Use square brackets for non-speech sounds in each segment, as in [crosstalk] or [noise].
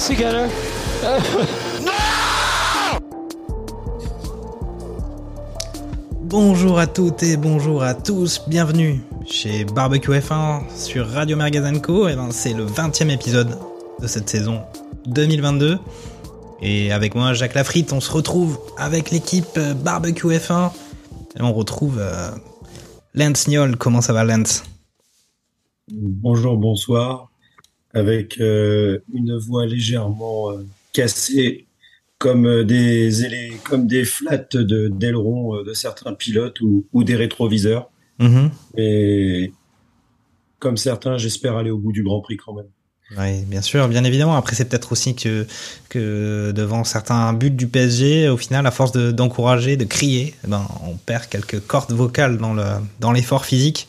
50 years together? Bonjour à toutes et bonjour à tous, bienvenue chez Barbecue F1 sur Radio Merguez Co. Et ben, c'est le 20e épisode de cette saison 2022. Et avec moi, Jacques Lafritte, on se retrouve avec l'équipe euh, Barbecue F1. Et on retrouve euh, Lance Niol. Comment ça va, Lance? Bonjour, bonsoir, avec euh, une voix légèrement euh, cassée, comme euh, des comme des flats de d'ailerons euh, de certains pilotes ou, ou des rétroviseurs. Mhm. Et comme certains, j'espère aller au bout du Grand Prix quand même. Oui, bien sûr, bien évidemment. Après, c'est peut-être aussi que, que devant certains buts du PSG, au final, à force de- d'encourager, de, crier, eh ben, on perd quelques cordes vocales dans le dans l'effort physique.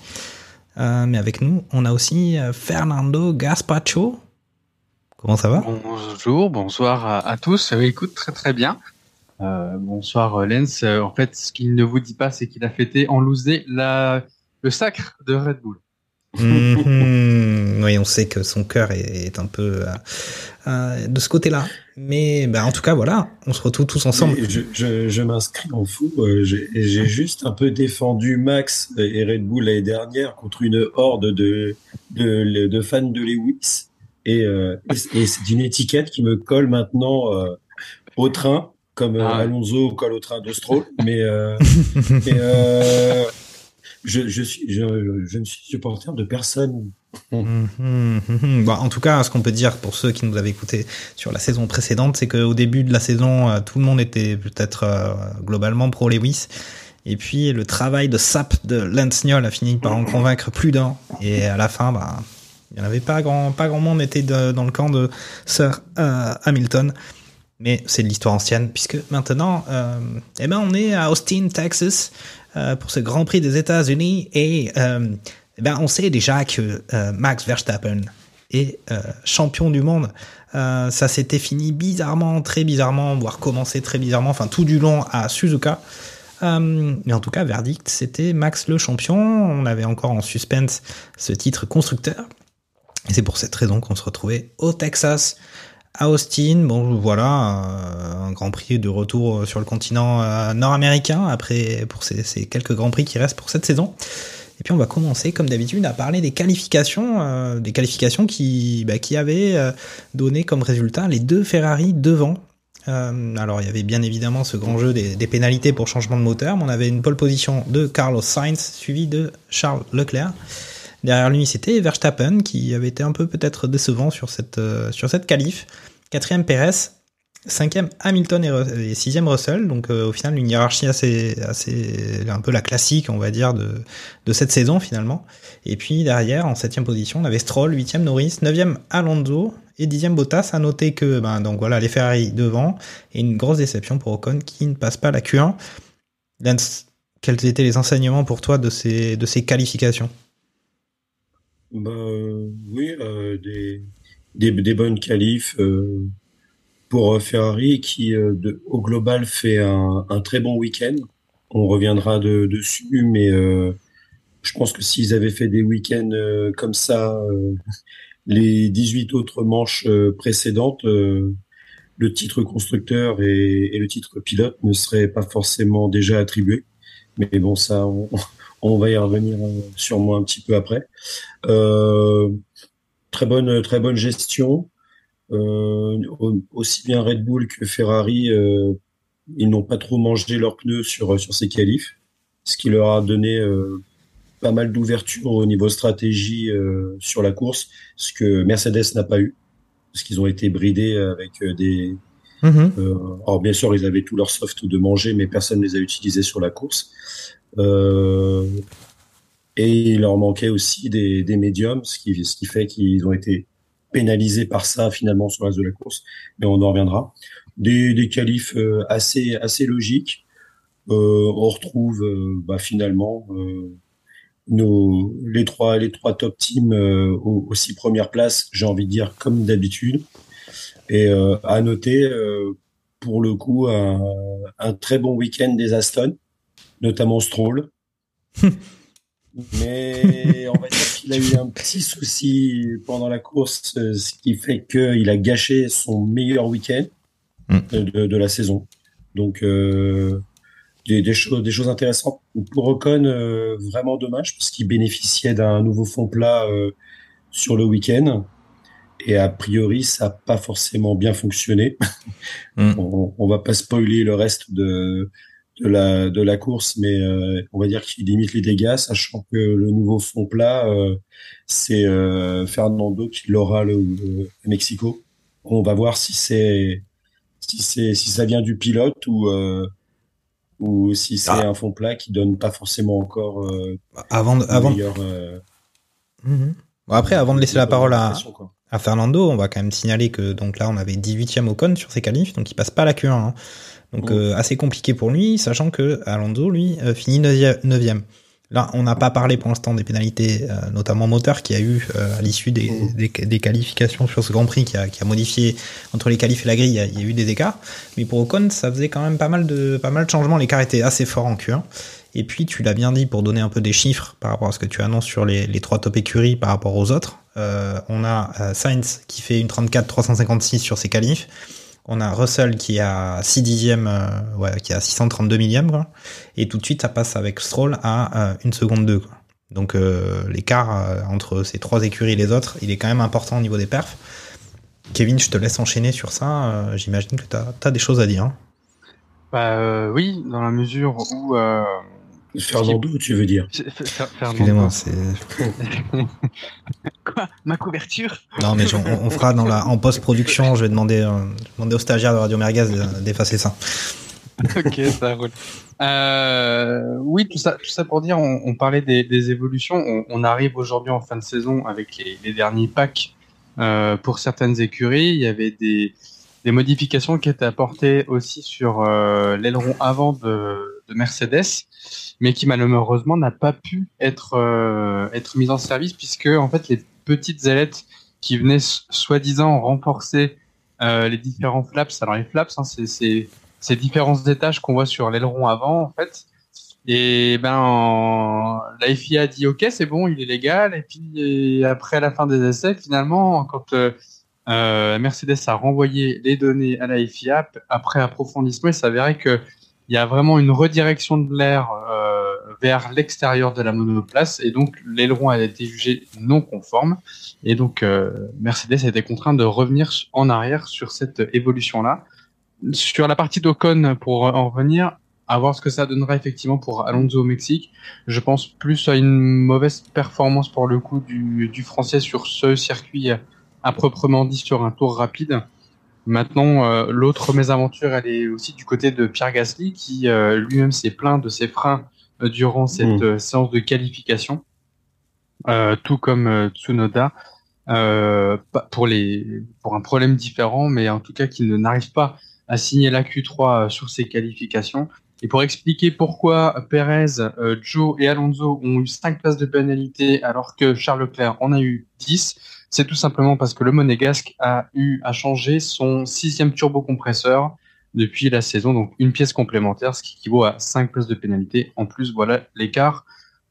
Euh, mais avec nous, on a aussi euh, Fernando Gaspacho. Comment ça va? Bonjour, bonsoir à, tous. Euh, écoute, très très bien. Bonsoir Lens. En fait, ce qu'il ne vous dit pas, c'est qu'il a fêté en loosé le sacre de Red Bull. Mhm. Oui, on sait que son cœur est, est un peu euh, euh, de ce côté-là. Mais ben, en tout cas, voilà, on se retrouve tous ensemble. Et je je, je m'inscris en fou. euh, J'ai juste un peu défendu Max et Red Bull l'année dernière contre une horde de, de, de fans de Lewis. Et, euh, et, et c'est une étiquette qui me colle maintenant euh, au train, comme Ah. Alonso colle au train de Stroll. Mais, euh, [laughs] mais, euh, je, je, suis, je, je ne suis supporter de personne. Mhm, mhm. Bon, en tout cas, ce qu'on peut dire pour ceux qui nous avaient écoutés sur la saison précédente, c'est qu'au début de la saison, euh, tout le monde était peut-être euh, globalement pro Lewis. Et puis le travail de sap de Lance Niol a fini par en convaincre plus d'un. Et à la fin, bah, il n'y en avait pas grand, pas grand monde était de- dans le camp de Sir euh, Hamilton. Mais c'est de l'histoire ancienne, puisque maintenant, euh, eh ben, on est à Austin, Texas, euh, pour ce Grand Prix des États-Unis, et euh, ben, on sait déjà que euh, Max Verstappen est champion du monde. Ça s'était fini bizarrement, très bizarrement, voire commencé très bizarrement, enfin tout du long à Suzuka. Mais en tout cas, verdict, c'était Max le champion. On avait encore en suspense ce titre constructeur. Et c'est pour cette raison qu'on se retrouvait au Texas, à Austin. Bon, voilà, euh, un Grand Prix de retour sur le continent euh, nord-américain après pour ces, quelques Grands Prix qui restent pour cette saison. Et puis on va commencer, comme d'habitude, à parler des qualifications, euh, des qualifications qui, bah, qui avaient donné comme résultat les deux Ferrari devant. Alors il y avait bien évidemment ce grand jeu des, des pénalités pour changement de moteur, mais on avait une pole position de Carlos Sainz suivi de Charles Leclerc. Derrière lui, c'était Verstappen qui avait été un peu peut-être décevant sur cette euh, sur cette qualif. Quatrième Perez, cinquième Hamilton et, sixième Russell. Donc euh, au final, une hiérarchie assez assez un peu la classique, on va dire, de cette saison finalement. Et puis derrière, en septième position, on avait Stroll, huitième Norris, neuvième Alonso et dixième Bottas. À noter que ben donc voilà les Ferrari devant et une grosse déception pour Ocon qui ne passe pas la Q1. Lance, quels étaient les enseignements pour toi de ces qualifications? Bah, oui, euh, des, des, des bonnes qualifs euh, pour euh, Ferrari qui, de, au global, fait un, un très bon week-end. On reviendra de, dessus, mais je pense que s'ils avaient fait des week-ends euh, comme ça, euh, les 18 autres manches euh, précédentes, le titre constructeur et, et le titre pilote ne seraient pas forcément déjà attribués. Mais bon, ça, on, on va y revenir euh, sûrement un petit peu après. Euh, très bonne, très bonne gestion. Euh, au- aussi bien Red Bull que Ferrari, euh, ils n'ont pas trop mangé leurs pneus sur sur ces qualifs, ce qui leur a donné euh, pas mal d'ouverture au niveau stratégie euh, sur la course, ce que Mercedes n'a pas eu, parce qu'ils ont été bridés avec des. Mhm. euh, alors bien sûr, ils avaient tout leur soft de manger, mais personne ne les a utilisés sur la course. Euh, et il leur manquait aussi des, médiums, ce qui, fait qu'ils ont été pénalisé par ça finalement sur le reste de la course, mais on en reviendra. Des, qualifs euh, assez assez logiques. Euh, on retrouve bah, finalement nos les trois les trois top teams aux, six premières places. J'ai envie de dire comme d'habitude. Et à noter pour le coup un très bon week-end des Aston, notamment Stroll. [laughs] Mais on va dire qu'il a eu un petit souci pendant la course, ce qui fait qu'il a gâché son meilleur week-end mm. de, de, la saison. Donc euh, des, des, choses, des choses intéressantes. Pour Ocon, euh, vraiment dommage parce qu'il bénéficiait d'un nouveau fond plat euh, sur le week-end. Et a priori, ça n'a pas forcément bien fonctionné. Mm. [laughs] on, on va pas spoiler le reste de, de la de la course, mais euh, on va dire qu'il limite les dégâts, sachant que le nouveau fond plat, euh, c'est euh, Fernando qui l'aura le, Mexico. On va voir si c'est si c'est si ça vient du pilote ou ou si c'est ah. un fond plat qui donne pas forcément encore avant de, avant mhm. bon, après avant de laisser la parole à à Fernando, on va quand même signaler que donc là on avait 18e au con sur ses qualifs, donc il passe pas la Q1. Hein. Donc euh, assez compliqué pour lui, sachant que Alonso, lui, euh, finit 9 Là, on n'a pas parlé pour l'instant des pénalités, euh, notamment moteur, qui a eu à l'issue des, mm. des, des, qualifications sur ce Grand Prix, qui a, qui a modifié entre les qualifs et la grille, il y, a, il y, a, eu des écarts. Mais pour Ocon, ça faisait quand même pas mal de pas mal de changements. L'écart était assez fort en Q1. Et puis, tu l'as bien dit, pour donner un peu des chiffres par rapport à ce que tu annonces sur les, les trois top écuries par rapport aux autres, euh, on a Sainz qui fait une 34-356 sur ses qualifs. On a Russell qui a 6 dixièmes, euh, ouais, qui a 632 millièmes, quoi. Et tout de suite, ça passe avec Stroll à euh, une seconde 2, quoi. Donc euh, l'écart euh, entre ces trois écuries et les autres, il est quand même important au niveau des perfs. Kevin, je te laisse enchaîner sur ça. J'imagine que tu as, des choses à dire. Bah oui, dans la mesure où Fernando, tu veux dire Excusez-moi, c'est. [laughs] Quoi Ma couverture Non, mais on, on, fera dans la, en post-production, je vais demander, euh, demander aux stagiaires de Radio Merguez d'effacer ça. [laughs] ok, ça roule. Euh, oui, tout ça, tout ça pour dire, on, on parlait des, des évolutions. On, on arrive aujourd'hui en fin de saison avec les, les derniers packs euh, pour certaines écuries. Il y avait des, des modifications qui étaient apportées aussi sur euh, l'aileron avant de, de Mercedes mais qui malheureusement n'a pas pu être euh, être mise en service puisque en fait les petites ailettes qui venaient soi-disant renforcer euh, les différents flaps. Alors les flaps, hein, c'est ces différents étages qu'on voit sur l'aileron avant en fait. Et ben la FIA a dit ok c'est bon il est légal et puis après la fin des essais finalement quand euh, Mercedes a renvoyé les données à la FIA après approfondissement il s'avérait que il y a vraiment une redirection de l'air vers l'extérieur de la monoplace et donc l'aileron a été jugé non conforme et donc euh, Mercedes a été contraint de revenir en arrière sur cette évolution là. Sur la partie d'Ocon, pour en revenir, à voir ce que ça donnera effectivement pour Alonso au Mexique. Je pense plus à une mauvaise performance pour le coup du, du français sur ce circuit à proprement dit sur un tour rapide. Maintenant, euh, l'autre mésaventure, elle est aussi du côté de Pierre Gasly, qui euh, lui-même s'est plaint de ses freins durant cette mmh. séance de qualification, tout comme Tsunoda, pour, les, pour un problème différent, mais en tout cas qui ne n'arrive pas à signer la Q3 sur ses qualifications. Et pour expliquer pourquoi Perez, Joe et Alonso ont eu 5 places de pénalité alors que Charles Leclerc en a eu 10, c'est tout simplement parce que le Monégasque a eu à changer son sixième turbocompresseur depuis la saison, donc une pièce complémentaire, ce qui équivaut à 5 places de pénalité. En plus, voilà l'écart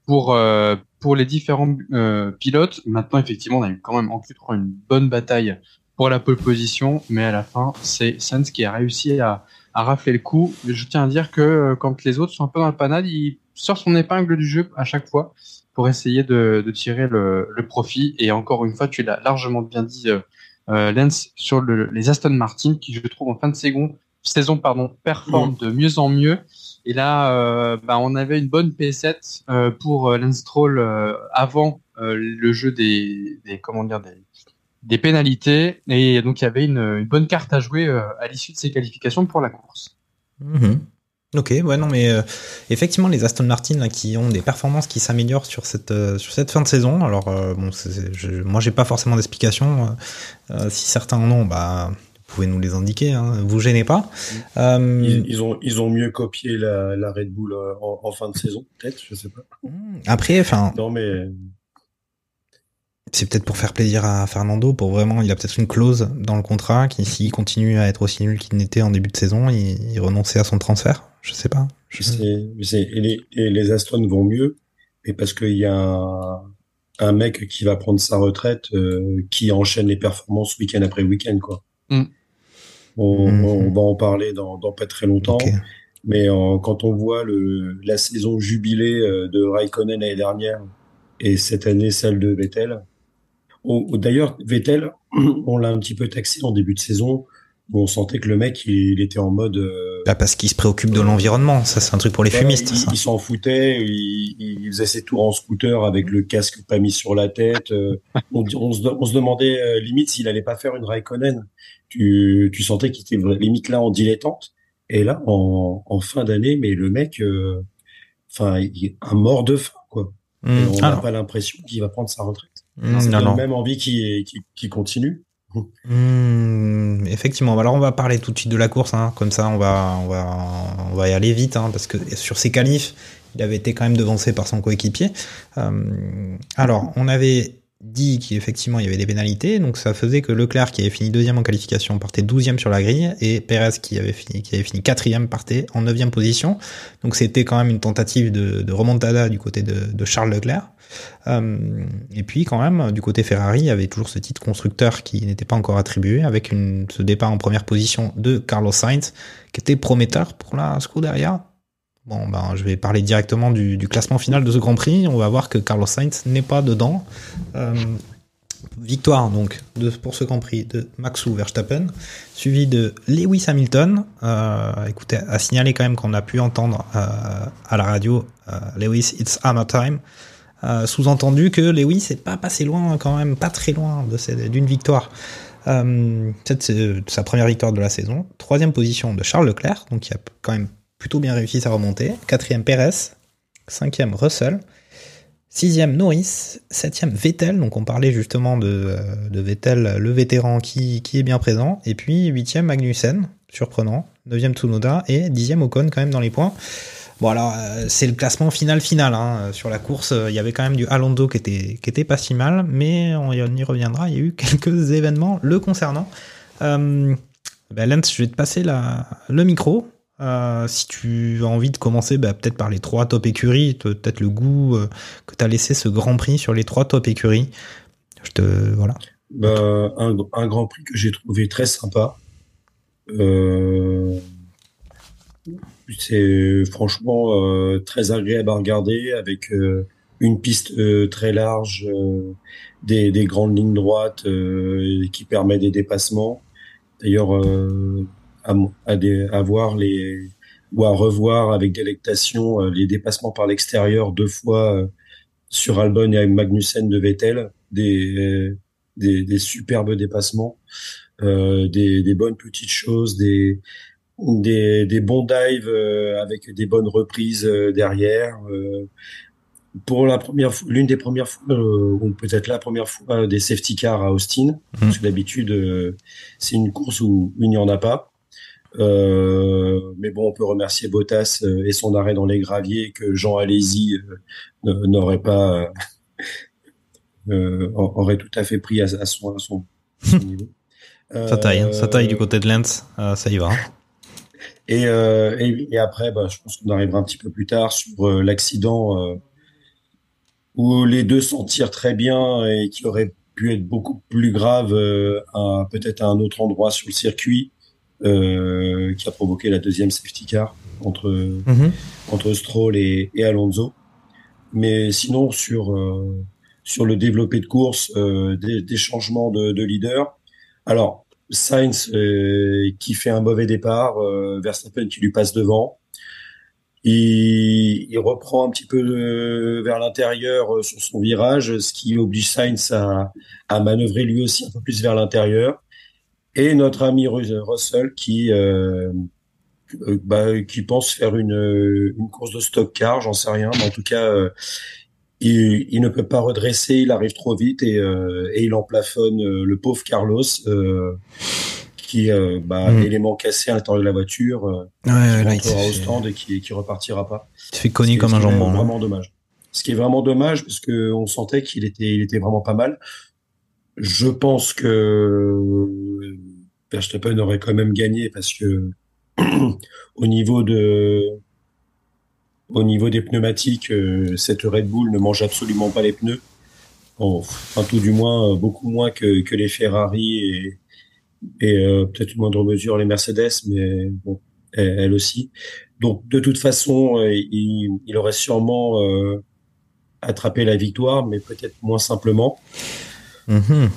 pour euh, pour les différents euh, pilotes. Maintenant, effectivement, on a eu quand même en Q3 une bonne bataille pour la pole position, mais à la fin, c'est Sainz qui a réussi à, à rafler le coup. Je tiens à dire que euh, quand les autres sont un peu dans le panade, il sort son épingle du jeu à chaque fois pour essayer de, de tirer le, le, profit. Et encore une fois, tu l'as largement bien dit, euh, euh, Lens, sur le, les Aston Martin, qui je trouve en fin de saison, saison pardon, performent de mieux en mieux. Et là, euh, bah, on avait une bonne P7 euh, pour euh, Lance euh, avant le jeu des, des, comment dire des, pénalités. Et donc il y avait une, bonne carte à jouer à l'issue de ces qualifications pour la course. Mmh. Ok, ouais, non, mais effectivement, les Aston Martin qui ont des performances qui s'améliorent sur cette sur cette fin de saison. Alors, euh, bon, je, moi, j'ai pas forcément d'explication. Si certains en ont, bah, pouvez nous les indiquer. Hein, vous gênez pas. Euh, Ils, ils ont, ils ont mieux copié la, la Red Bull euh, en, en fin de saison, peut-être, je sais pas. après, enfin, Non, mais c'est peut-être pour faire plaisir à Fernando. Pour vraiment, il a peut-être une clause dans le contrat qui, s'il continue à être aussi nul qu'il n'était en début de saison, il, il renonçait à son transfert. Je sais pas. Je- c'est- et les, et les Aston vont mieux, et parce qu'il y a un, un mec qui va prendre sa retraite, euh, qui enchaîne les performances week-end après week-end, quoi. Mm. On, Mhm. on va en parler dans, dans pas très longtemps. Mais euh, quand on voit le, la saison jubilée euh, de Raikkonen l'année dernière et cette année celle de Vettel, d'ailleurs Vettel, [clears throat] on l'a un petit peu taxé en début de saison, où on sentait que le mec il, il était en mode euh, Bah, parce qu'il se préoccupe de l'environnement. Ça, c'est un truc pour les fumistes. il, ça. il s'en foutait, il, il faisait ses tours en scooter avec le casque pas mis sur la tête. euh, on, on se, on se demandait euh, limite s'il allait pas faire une Raikkonen. Tu, tu sentais qu'il était limite là en dilettante. Et là, en, en fin d'année, mais le mec, euh, enfin, il est un mort de faim, quoi. Hmm, on n'a pas l'impression qu'il va prendre sa retraite. C'est non, non. même envie qu'il qu'il- qu'il continue. Hmm, effectivement. Alors, on va parler tout de suite de la course. Hein. Comme ça, on va, on va, on va y aller vite, hein, parce que sur ses qualifs, il avait été quand même devancé par son coéquipier. Euh, alors, on avait dit qu'effectivement il y avait des pénalités, donc ça faisait que Leclerc qui avait fini deuxième en qualification partait douzième sur la grille et Perez qui avait fini quatrième partait en neuvième position. Donc c'était quand même une tentative de, remontada du côté de, Charles Leclerc. Euh, et puis quand même du côté Ferrari il y avait toujours ce titre constructeur qui n'était pas encore attribué avec ce départ en première position de Carlos Sainz qui était prometteur pour la Scuderia. Bon, ben, je vais parler directement du, classement final de ce Grand Prix. On va voir que Carlos Sainz n'est pas dedans. Euh, victoire donc pour ce Grand Prix de Maxou Verstappen, suivi de Lewis Hamilton. Euh, écoutez, à signaler quand même qu'on a pu entendre euh, à la radio Lewis, it's hammer time. Sous-entendu que Lewis n'est pas passé loin, quand même, pas très loin d'une victoire. C'est sa première victoire de la saison. Troisième position de Charles Leclerc, donc il a quand même plutôt bien réussi sa remontée. Quatrième Perez, cinquième Russell, sixième Norris, septième Vettel. Donc on parlait justement de, euh, de Vettel, le vétéran qui, qui est bien présent. Et puis huitième Magnussen, surprenant. Neuvième Tsunoda et dixième Ocon quand même dans les points. Bon alors euh, c'est le classement final final hein. sur la course. euh, Il y avait quand même du Alonso qui était qui était pas si mal, mais on y reviendra. Il y a eu [laughs] quelques événements le concernant. Euh, ben Lance, je vais te passer la, le micro. Euh, si tu as envie de commencer, bah, peut-être par les trois top écuries, peut-être le goût euh, que tu as laissé ce Grand Prix sur les trois top écuries. Je te voilà. Bah, un, Grand Prix que j'ai trouvé très sympa. Euh, c'est franchement très agréable à regarder avec une piste très large, des, des grandes lignes droites qui permet des dépassements. D'ailleurs, à, à, des, à voir les ou à revoir avec délectation euh, les dépassements par l'extérieur deux fois euh, sur Albon et Magnussen de Vettel, des des, des superbes dépassements, euh, des, des bonnes petites choses, des, des, des bons dives euh, avec des bonnes reprises euh, derrière. Euh, pour la première l'une des premières fois, euh, ou peut-être la première fois, des safety cars à Austin, parce que d'habitude euh, c'est une course où il n'y en a pas. Euh, mais bon, on peut remercier Bottas euh, et son arrêt dans les graviers que Jean Alési euh, n'aurait pas euh, aurait tout à fait pris à, à son, à son, son [laughs] niveau. Ça taille, hein, ça taille du côté de Lens, euh, ça y va. Et, euh, et, et, après, bah, je pense qu'on arrivera un petit peu plus tard sur euh, l'accident euh, où les deux s'en tirent très bien et qui aurait pu être beaucoup plus grave euh, à peut-être à un autre endroit sur le circuit, euh, qui a provoqué la deuxième safety car entre mm -hmm. entre Stroll et, et, Alonso. Mais sinon sur euh, sur le développé de course, euh, des, des, changements de, de, leader. Alors Sainz euh, qui fait un mauvais départ, euh, Verstappen qui lui passe devant. Il, il reprend un petit peu de, vers l'intérieur sur son virage, ce qui oblige Sainz à, à manœuvrer lui aussi un peu plus vers l'intérieur. Et notre ami Russell qui euh, euh, bah, qui pense faire une, une course de stock car, j'en sais rien, mais en tout cas, il, il, ne peut pas redresser, il arrive trop vite et, et il emplafonne le pauvre Carlos qui bah, mm. élément cassé à l'intérieur de la voiture, ouais, qui rentrera au stand et qui, qui repartira pas. Il fait connu comme un jambon. Hein. Vraiment dommage. Ce qui est vraiment dommage parce que on sentait qu'il était, il était vraiment pas mal. Je pense que Verstappen aurait quand même gagné parce que [clears throat] au niveau de au niveau des pneumatiques, euh, cette Red Bull ne mange absolument pas les pneus. enfin, tout du moins, beaucoup moins que, que les Ferrari et, euh, peut-être une moindre mesure les Mercedes, mais bon, elle, aussi. Donc, de toute façon, euh, il, aurait sûrement attrapé la victoire, mais peut-être moins simplement. Mm-hmm.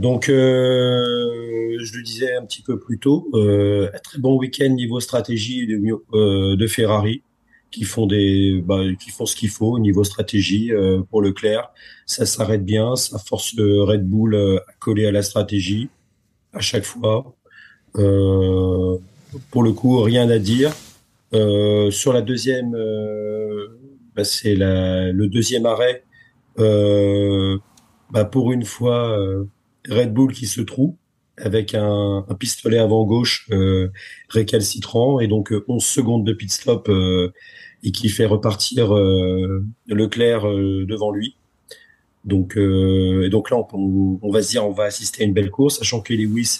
Donc, euh, je le disais un petit peu plus tôt, euh, un très bon week-end niveau stratégie de, euh, de Ferrari, qui font des, bah, qui font ce qu'il faut au niveau stratégie euh, pour Leclerc. Ça s'arrête bien, ça force Red Bull euh, à coller à la stratégie à chaque fois. Euh, pour le coup, rien à dire. sur la deuxième, bah, c'est le deuxième arrêt. Bah, pour une fois Red Bull qui se trouve avec un, un pistolet avant gauche euh, récalcitrant et donc 11 euh, secondes de pit stop euh, et qui fait repartir euh, Leclerc euh, devant lui. Donc, et donc là, on, on, va se dire, on va assister à une belle course, sachant que Lewis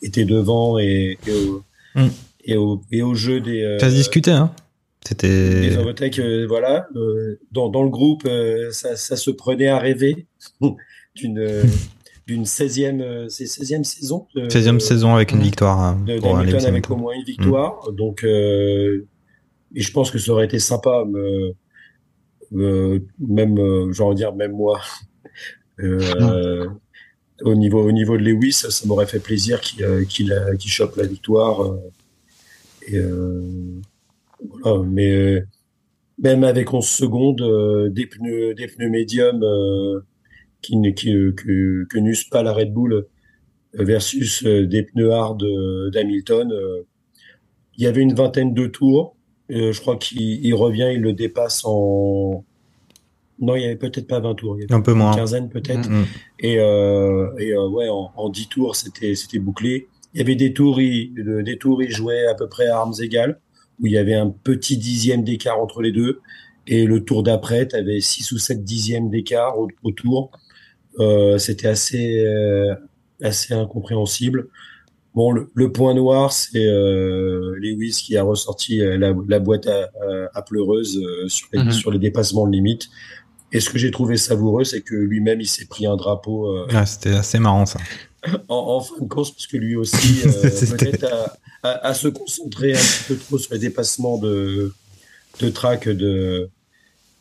était devant et, et, au, mm. et, au, et, au, jeu des. Ça se discutait, hein? C'était. Les overtakes, voilà. dans, dans le groupe, ça, ça se prenait à rêver [laughs] d'une d'une 16e, euh, c'est 16e saison. 16e saison avec une victoire. Hein, de, pour avec au moins une victoire. Mm. Donc, euh, et je pense que ça aurait été sympa, me, même, euh, j'ai envie de dire, même moi, [laughs] euh, mm. au niveau, au niveau de Lewis, ça, m'aurait fait plaisir qu'il euh, qu'il qu chope la victoire. et, voilà, mais même avec 11 secondes, des pneus, des pneus médiums, qui, qui que, que n'eussent pas la Red Bull versus euh, des pneus hard euh, d'Hamilton. Euh, il y avait une vingtaine de tours. je crois qu'il revient, il le dépasse en. Non, il y avait peut-être pas 20 tours. Il y avait un peu moins. Une quinzaine peut-être. Mm, mm. Et, euh, et ouais, en, en 10 tours, c'était c'était bouclé. Il y avait des tours, il, des tours, il jouait à peu près à armes égales, où il y avait un petit dixième d'écart entre les deux. Et le tour d'après, tu avais 6 ou 7 dixièmes d'écart au, au, tour. Euh, c'était assez euh, assez incompréhensible. Bon, le, point noir, c'est euh, Lewis qui a ressorti euh, la, la boîte à, à pleureuse sur, les, mhm. sur les dépassements de limite. Et ce que j'ai trouvé savoureux, c'est que lui-même, il s'est pris un drapeau. Ah, c'était assez marrant ça. En, en, fin de course, parce que lui aussi, [laughs] peut-être à, à, se concentrer un petit peu trop sur les dépassements de, de track de,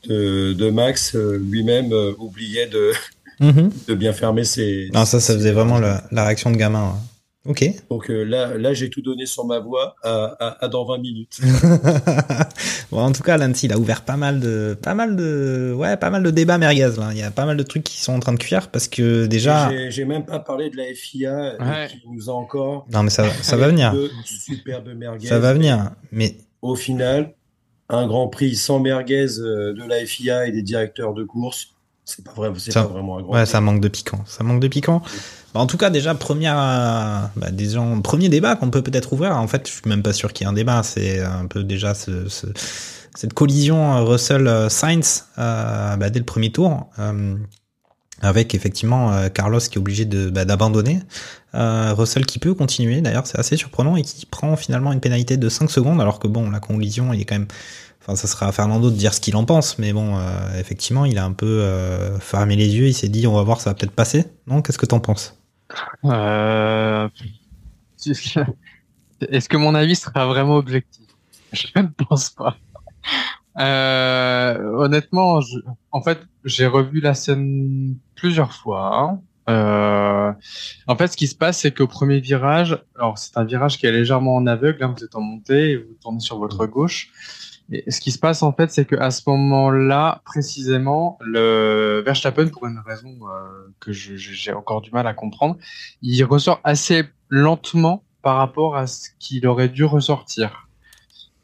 de, de Max, lui-même oubliait de, Mhm. de bien fermer ses. Non, ça, ça faisait vraiment la, réaction de gamin. Ok. Donc euh, là, là j'ai tout donné sur ma voix à, à, dans 20 minutes. [laughs] bon, en tout cas, Lancy, il a ouvert pas mal de, pas mal de, ouais, pas mal de débats merguez. Là. Il y a pas mal de trucs qui sont en train de cuire parce que déjà. J'ai même pas parlé de la FIA euh, qui nous a encore. Non, mais ça, ça va venir. Superbe merguez. Ça va venir. Mais au final, un Grand Prix sans merguez euh, de la FIA et des directeurs de course c'est pas, vrai, c'est pas vraiment un grand. Ouais, ça manque de piquant. Ça manque de piquant. Bah, en tout cas, déjà, première, bah, des gens, premier débat qu'on peut peut-être ouvrir. En fait, je suis même pas sûr qu'il y ait un débat. C'est un peu déjà ce, ce, cette collision euh, Russell-Sainz euh, bah, dès le premier tour. Euh, avec effectivement euh, Carlos qui est obligé de bah, d'abandonner, euh, Russell qui peut continuer d'ailleurs c'est assez surprenant et qui prend finalement une pénalité de 5 secondes alors que bon la collision il est quand même Enfin, ça sera à Fernando de dire ce qu'il en pense, mais bon, euh, effectivement, il a un peu euh, fermé les yeux. Il s'est dit, on va voir, ça va peut-être passer. Non Qu'est-ce que t'en penses? Euh... Est-ce que mon avis sera vraiment objectif? Je ne pense pas. Euh, honnêtement, je... en fait, j'ai revu la scène plusieurs fois. Hein. Euh, en fait, ce qui se passe, c'est qu'au premier virage, alors c'est un virage qui est légèrement en aveugle, hein, vous êtes en montée, vous tournez sur votre gauche, et ce qui se passe en fait, c'est qu'à ce moment-là, précisément, le Verstappen, pour une raison euh, que j'ai encore du mal à comprendre, il ressort assez lentement par rapport à ce qu'il aurait dû ressortir.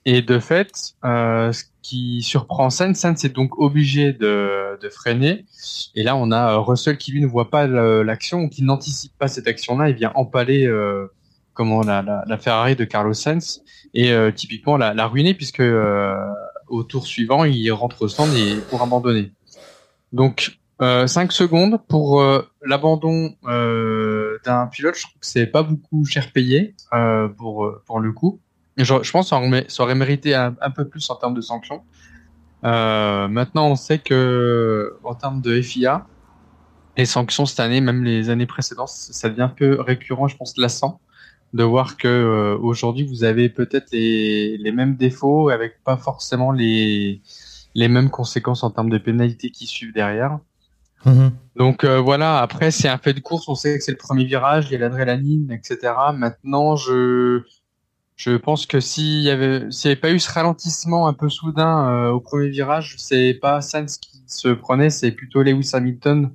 Et de fait, euh, ce qui surprend Sainz, Sainz est donc obligé de, de, freiner. Et là, on a Russell qui lui ne voit pas l'action, qui n'anticipe pas cette action-là, il vient empaler euh, comment la, la, la, Ferrari de Carlos Sainz et euh, typiquement la, la, ruiner puisque euh, au tour suivant, il rentre au stand et pour abandonner. Donc euh, 5 secondes pour euh, l'abandon euh, d'un pilote, je trouve que c'est pas beaucoup cher payé euh, pour pour le coup. Je, je pense que ça aurait mérité un, un, peu plus en termes de sanctions. maintenant, on sait que en termes de FIA, les sanctions cette année, même les années précédentes, ça devient un peu récurrent, je pense, lassant de voir que aujourd'hui vous avez peut-être les, les mêmes défauts avec pas forcément les les mêmes conséquences en termes de pénalités qui suivent derrière. Mhm. Donc euh, voilà, après c'est un fait de course, on sait que c'est le premier virage, il y a l'adrénaline, etc. Maintenant, je je pense que s'il y avait s'il n'y avait pas eu ce ralentissement un peu soudain euh, au premier virage, c'est pas Sainz qui se prenait, c'est plutôt Lewis Hamilton.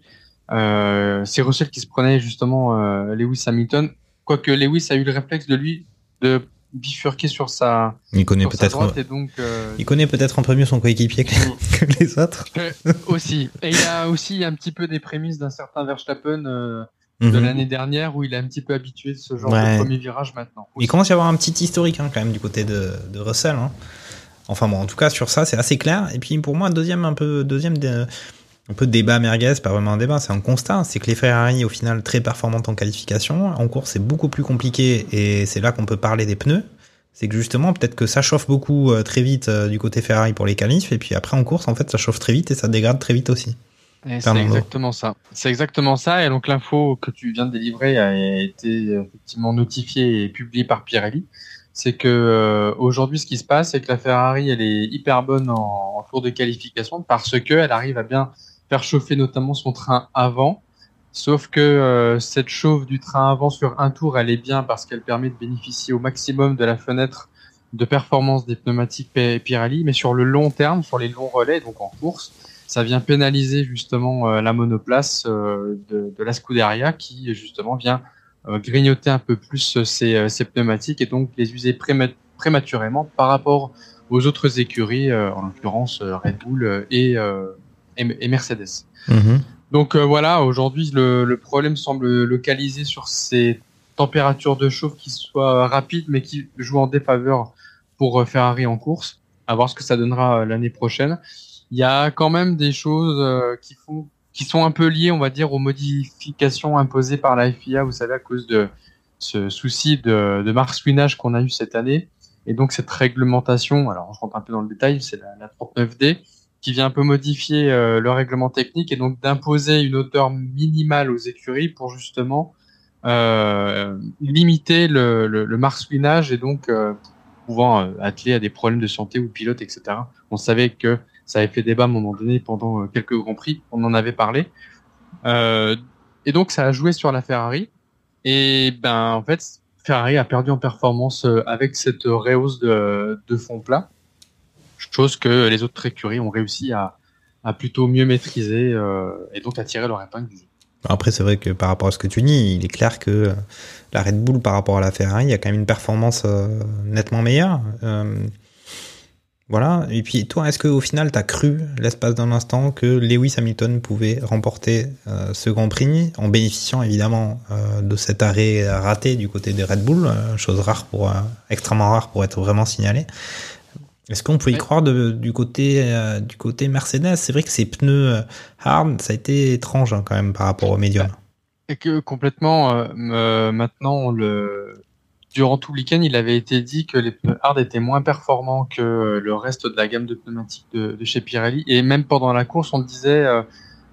Euh, c'est Russell qui se prenait justement euh, Lewis Hamilton. Quoique Lewis a eu le réflexe de lui de bifurquer sur sa. Il connaît peut-être. Euh... Il connaît peut-être un peu mieux son coéquipier que, [laughs] que, les autres. Euh, aussi. Et il a aussi un petit peu des prémices d'un certain Verstappen. Euh, de mm -hmm. l'année dernière où il est un petit peu habitué de ce genre ouais. de premier virage maintenant. Aussi. Il commence à y avoir un petit historique hein, quand même du côté de, de Russell. Hein. Enfin bon, en tout cas sur ça c'est assez clair. Et puis pour moi deuxième un peu deuxième de, un peu de débat merguez, pas vraiment un débat, c'est un constat, c'est que les Ferrari au final très performantes en qualification, en course c'est beaucoup plus compliqué et c'est là qu'on peut parler des pneus. C'est que justement peut-être que ça chauffe beaucoup euh, très vite euh, du côté Ferrari pour les qualifs et puis après en course en fait ça chauffe très vite et ça dégrade très vite aussi. C'est exactement ça. C'est exactement ça. Et donc l'info que tu viens de délivrer a été effectivement notifiée et publiée par Pirelli. C'est que euh, aujourd'hui, ce qui se passe, c'est que la Ferrari, elle est hyper bonne en, en tour de qualification parce que elle arrive à bien faire chauffer notamment son train avant. Sauf que euh, cette chauffe du train avant sur un tour, elle est bien parce qu'elle permet de bénéficier au maximum de la fenêtre de performance des pneumatiques Pirelli. Mais sur le long terme, sur les longs relais, donc en course, ça vient pénaliser justement euh, la monoplace euh, de, la Scuderia qui justement vient grignoter un peu plus ces, pneumatiques et donc les user prématurément par rapport aux autres écuries, en l'occurrence Red Bull et, et, Mercedes. -hmm. Donc voilà, aujourd'hui le, le, problème semble localisé sur ces températures de chauffe qui soient rapides mais qui jouent en défaveur pour Ferrari en course. À voir ce que ça donnera l'année prochaine il y a quand même des choses euh, qui font qui sont un peu liées, on va dire, aux modifications imposées par la FIA, vous savez, à cause de ce souci de, de marsouinage qu'on a eu cette année. Et donc cette réglementation, alors je rentre un peu dans le détail, c'est la, la 39D, qui vient un peu modifier euh, le règlement technique et donc d'imposer une hauteur minimale aux écuries pour justement euh, limiter le, le, le, et donc euh, pouvant euh, atteler à des problèmes de santé ou pilote, etc. On savait que ça avait fait débat à un moment donné pendant quelques grands prix. On en avait parlé. Euh, et donc ça a joué sur la Ferrari. Et ben en fait, Ferrari a perdu en performance avec cette rehausse de, de fond plat, chose que les autres écuries ont réussi à, plutôt mieux maîtriser euh, et donc à tirer leur épingle du jeu. Après, c'est vrai que par rapport à ce que tu dis, il est clair que la Red Bull par rapport à la Ferrari, il y a quand même une performance euh, nettement meilleure. Euh, voilà. Et puis toi, est-ce qu'au final, tu as cru, l'espace d'un instant, que Lewis Hamilton pouvait remporter euh, ce Grand Prix en bénéficiant évidemment euh, de cet arrêt raté du côté des Red Bull, euh, chose rare pour extrêmement rare pour être vraiment signalé. Est-ce qu'on peut y croire de, du côté du côté Mercedes? C'est vrai que ces pneus hard, ça a été étrange hein, quand même par rapport au médium. Et que complètement, maintenant le durant tout le week-end, il avait été dit que les pneus hard étaient moins performants que le reste de la gamme de pneumatiques de, de chez Pirelli. Et même pendant la course, on disait euh,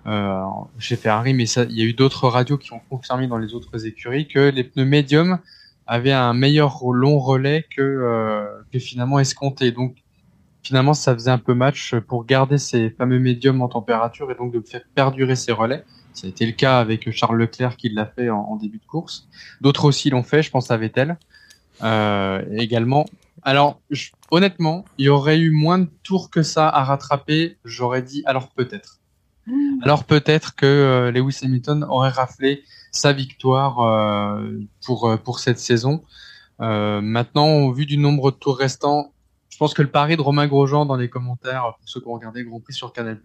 euh, chez Ferrari, mais ça, il y a eu d'autres radios qui ont confirmé dans les autres écuries que les pneus médiums avaient un meilleur long relais que, euh, que finalement escompté. Donc finalement, ça faisait un peu match pour garder ces fameux médiums en température et donc de faire perdurer ces relais. Ça a été le cas avec Charles Leclerc qui l'a fait en, en, début de course. D'autres aussi l'ont fait, je pense à Vettel euh, également. Alors, je, honnêtement, il y aurait eu moins de tours que ça à rattraper. J'aurais dit alors peut-être. Mmh. Alors peut-être que euh, Lewis Hamilton aurait raflé sa victoire euh, pour pour cette saison. Maintenant, au vu du nombre de tours restants, pense que le pari de Romain Grosjean dans les commentaires, pour ceux qui ont regardé le Grand Prix sur Canal+,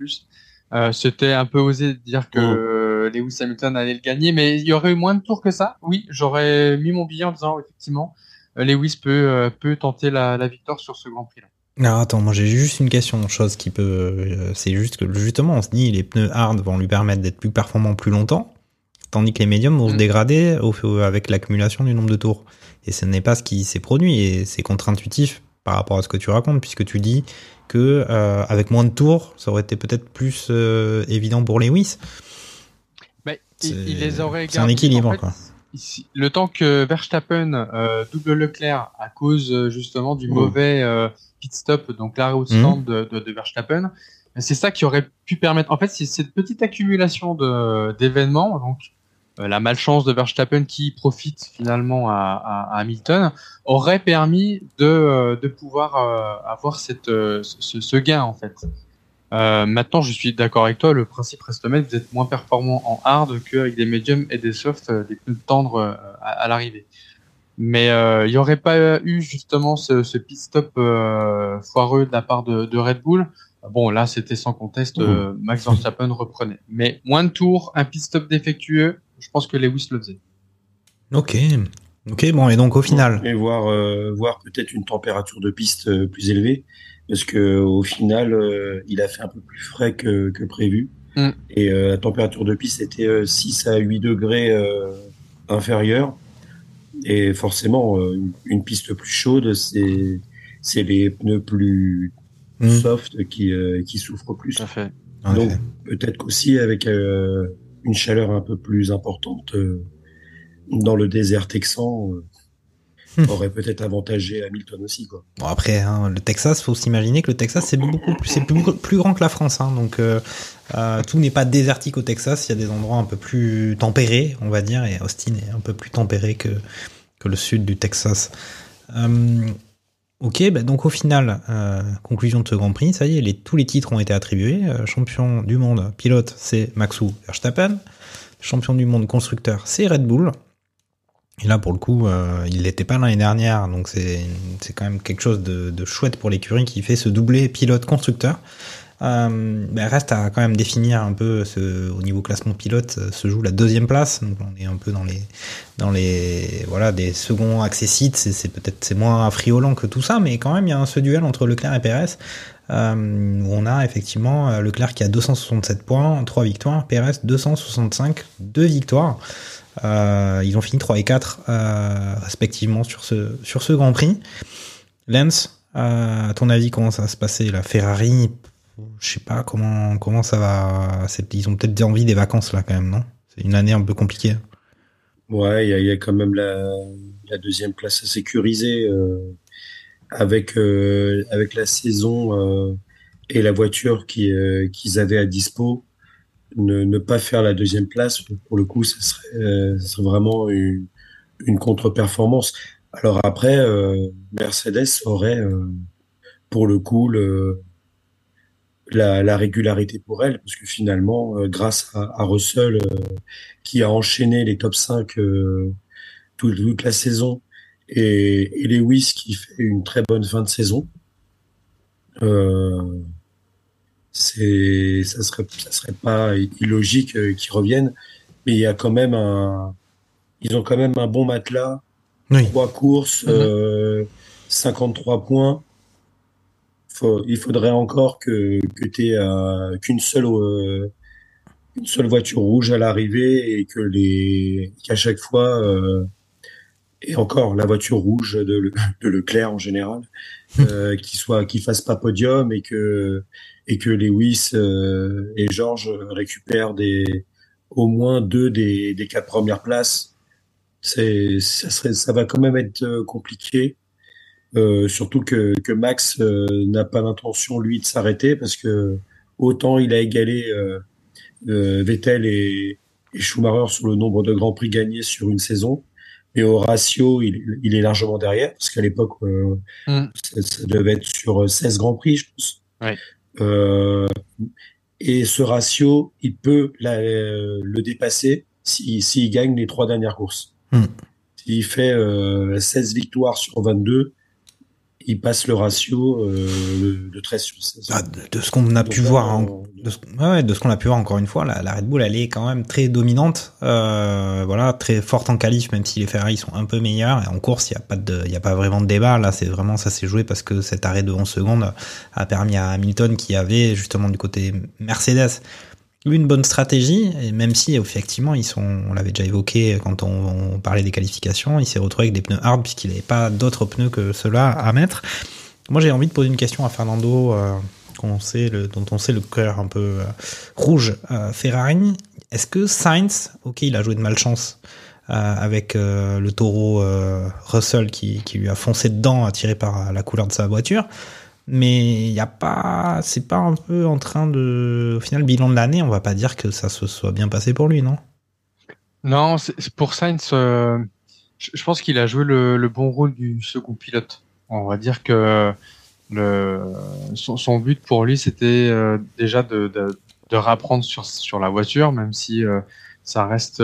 euh, c'était un peu osé de dire que euh, Lewis Hamilton allait le gagner, mais il y aurait eu moins de tours que ça. Oui, j'aurais mis mon billet en disant effectivement, euh, Lewis peut euh, peut tenter la, la victoire sur ce Grand Prix-là. Alors attends, moi j'ai juste une question, chose qui peut, euh, c'est juste que justement on se dit les pneus hard vont lui permettre d'être plus performant plus longtemps, tandis que les médiums vont se Mm. dégrader au- avec l'accumulation du nombre de tours. Et ce n'est pas ce qui s'est produit et c'est contre-intuitif par rapport à ce que tu racontes puisque tu dis que euh, avec moins de tours, ça aurait été peut-être plus euh, évident pour Lewis. C'est- il, il les aurait c'est un équilibre, En fait, quoi. ici, le temps que Verstappen euh, double Leclerc à cause euh, justement du Mm. mauvais euh, pit stop, donc l'arrêt au stand de, de, de Verstappen, c'est ça qui aurait pu permettre. En fait, c'est cette petite accumulation de d'événements, donc la malchance de Verstappen qui profite finalement à, à, à Hamilton, aurait permis de, euh, de pouvoir euh, avoir cette, euh, ce, ce gain en fait. Euh, maintenant, je suis d'accord avec toi, le principe reste le même, vous êtes moins performant en hard qu'avec des mediums et des softs, euh, des pneus tendres euh, à, à l'arrivée. Mais euh, il n'y aurait pas eu justement ce, ce pit stop euh, foireux de la part de, de Red Bull. Bon, là, c'était sans conteste, euh, Max Verstappen reprenait. Mais moins de tours, un pit stop défectueux, je pense que Lewis le faisait. Ok, ok, bon et donc au final, Et voir, euh, voir peut-être une température de piste euh, plus élevée, parce que au final, euh, il a fait un peu plus frais que, que prévu. Mm. Et euh, la température de piste était euh, 6 à 8 degrés euh, inférieure. Et forcément, euh, une- une piste plus chaude, c'est c'est les pneus plus Mm. soft qui, euh, qui souffrent plus. Tout à fait. donc. Peut-être qu'aussi avec euh, une chaleur un peu plus importante euh, dans le désert texan, euh, Hmm. aurait peut-être avantagé Hamilton aussi. Quoi. Bon après, hein, le Texas, faut s'imaginer que le Texas c'est beaucoup plus, c'est plus, plus grand que la France, hein, donc euh, euh, tout n'est pas désertique au Texas. Il y a des endroits un peu plus tempérés, on va dire, et Austin est un peu plus tempéré que que le sud du Texas. Euh, ok, bah donc au final, euh, conclusion de ce Grand Prix, ça y est, tous les titres ont été attribués. Euh, champion du monde pilote, c'est Maxou Verstappen. Champion du monde constructeur, c'est Red Bull. Et là, pour le coup, euh, il l'était pas l'année dernière, donc c'est c'est quand même quelque chose de, de chouette pour l'écurie qui fait ce doublé pilote-constructeur. Euh, ben, reste à quand même définir un peu au niveau classement pilote euh, se joue la deuxième place. Donc on est un peu dans les dans les voilà des seconds accessites c'est peut-être c'est moins friolant que tout ça mais quand même il y a ce duel entre Leclerc et Perez euh, où on a effectivement euh, Leclerc qui a 267 points 3 victoires. Perez 265 2 victoires. Ils ont fini 3 et 4 euh, respectivement sur ce sur ce Grand Prix. Lens à ton avis comment ça va se passer la Ferrari je sais pas comment comment ça va. Ils ont peut-être envie des vacances là quand même, non? C'est une année un peu compliquée. Ouais, il y y a quand même la, deuxième place à sécuriser euh, avec euh, avec la saison euh, et la voiture euh, qu'ils avaient à dispo. Ne, ne pas faire la deuxième place, pour le coup, ça serait, euh, ça serait vraiment une, une contre-performance. Alors après, euh, Mercedes aurait, euh, pour le coup, le, la, la régularité pour elle, parce que finalement, euh, grâce à, à Russell, euh, qui a enchaîné les top 5 euh, toute, toute la saison, et, et Lewis qui fait une très bonne fin de saison, euh, c'est, ça serait, ça serait pas illogique qu'ils reviennent, mais il y a quand même un, ils ont quand même un bon matelas, Oui. trois courses, Mhm. euh, 53 points. Faut, il faudrait encore que, que tu euh, qu'une seule, euh, une seule voiture rouge à l'arrivée et que les, qu'à chaque fois, euh, et encore la voiture rouge de, Le- de Leclerc en général, euh, qui soit, qui fasse pas podium et que, et que Lewis et George récupèrent des, au moins deux des, des quatre premières places. C'est, ça serait, ça va quand même être compliqué. Euh, surtout que, que Max euh, n'a pas l'intention lui de s'arrêter parce que autant il a égalé euh, euh, Vettel et, et Schumacher sur le nombre de grands prix gagnés sur une saison, mais au ratio il, il est largement derrière parce qu'à l'époque euh, Mm. ça, ça devait être sur 16 grands prix je pense. Ouais. Euh, et ce ratio il peut la- le dépasser s'il si, s'il gagne les trois dernières courses. Mm. s'il fait euh, 16 victoires sur 22, il passe le ratio euh, de 13 sur 16. Ah, de, de ce qu'on a pu Donc, voir, là, on- de ce, ouais, ouais, de ce qu'on a pu voir encore une fois, la, la Red Bull elle est quand même très dominante, euh, voilà, très forte en qualif, même si les Ferrari sont un peu meilleurs. Et en course, il y a pas de, il y a pas vraiment de débat. Là, c'est vraiment ça s'est joué parce que cet arrêt de 11 secondes a permis à Hamilton qui avait justement du côté Mercedes une bonne stratégie, et même si effectivement ils sont, on l'avait déjà évoqué quand on, parlait des qualifications, il s'est retrouvé avec des pneus hard puisqu'il n'avait pas d'autres pneus que ceux-là à mettre. Moi j'ai envie de poser une question à Fernando, euh, dont on sait le cœur un peu euh, rouge, euh, Ferrari. Est-ce que Sainz, ok il a joué de malchance avec le taureau Russell qui lui a foncé dedans, attiré par la couleur de sa voiture, mais il y a pas, c'est pas un peu en train de, au final, bilan de l'année, on va pas dire que ça se soit bien passé pour lui, non? Non, pour Sainz, euh, je, pense qu'il a joué le, le bon rôle du second pilote. On va dire que le, son, but pour lui, c'était euh, déjà de, de, rapprendre sur, sur la voiture, même si euh, ça reste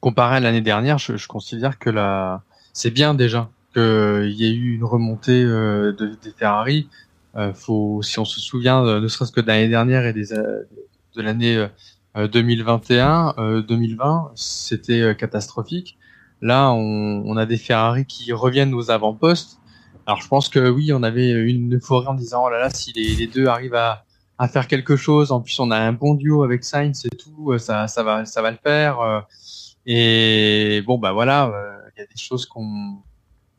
comparé à l'année dernière. Je, je considère que la, c'est bien déjà qu'il y ait eu une remontée euh, de, des Ferrari. Euh, si on se souvient, euh, ne serait-ce que de l'année dernière et euh, de l'année euh, euh, 2021, euh, 2020, c'était euh, catastrophique. Là, on, a des Ferrari qui reviennent aux avant-postes. Alors, je pense que oui, on avait une euphorie en disant oh là là, si les, deux arrivent à, faire quelque chose, en plus on a un bon duo avec Sainz et tout, euh, ça, va, ça va le faire. euh. Et bon, bah voilà, euh, il y a des choses qu'on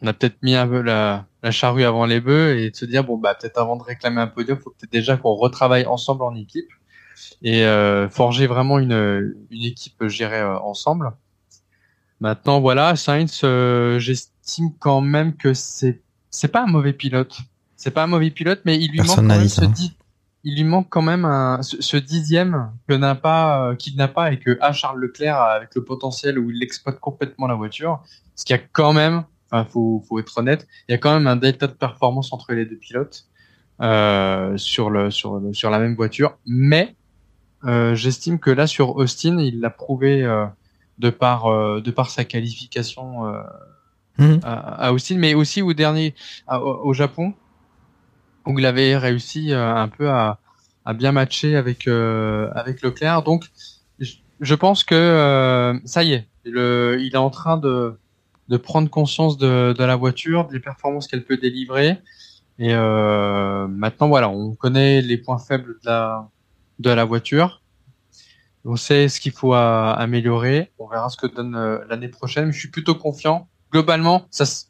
on a peut-être mis un peu la, la charrue avant les bœufs et de se dire bon bah peut-être avant de réclamer un podium, faut peut-être déjà qu'on retravaille ensemble en équipe et euh, forger vraiment une, une équipe, dirais, euh, ensemble. Maintenant, voilà, Sainz, euh, j'estime quand même que c'est c'est pas un mauvais pilote. C'est pas un mauvais pilote, mais il lui Personne manque quand même ce hein. il lui manque quand même un, ce, ce dixième que n'a pas, euh, qu'il n'a pas et que a Charles Leclerc avec le potentiel où il exploite complètement la voiture. Parce qu'il y a quand même, enfin, faut, faut être honnête, il y a quand même un delta de performance entre les deux pilotes euh, sur le sur le- sur la même voiture. Mais euh, j'estime que là sur Austin, il l'a prouvé euh, de par euh, de par sa qualification euh, Mhm. à, à Austin, mais aussi au dernier à- au, Japon où il avait réussi euh, un peu à, à bien matcher avec euh, avec Leclerc. Donc je, pense que euh, ça y est, le, il est en train de de prendre conscience de, la voiture, des performances qu'elle peut délivrer. Et euh, maintenant, voilà, on connaît les points faibles de la, voiture. On sait ce qu'il faut à- améliorer. On verra ce que donne euh, l'année prochaine. Je suis plutôt confiant. Globalement, ça, c'est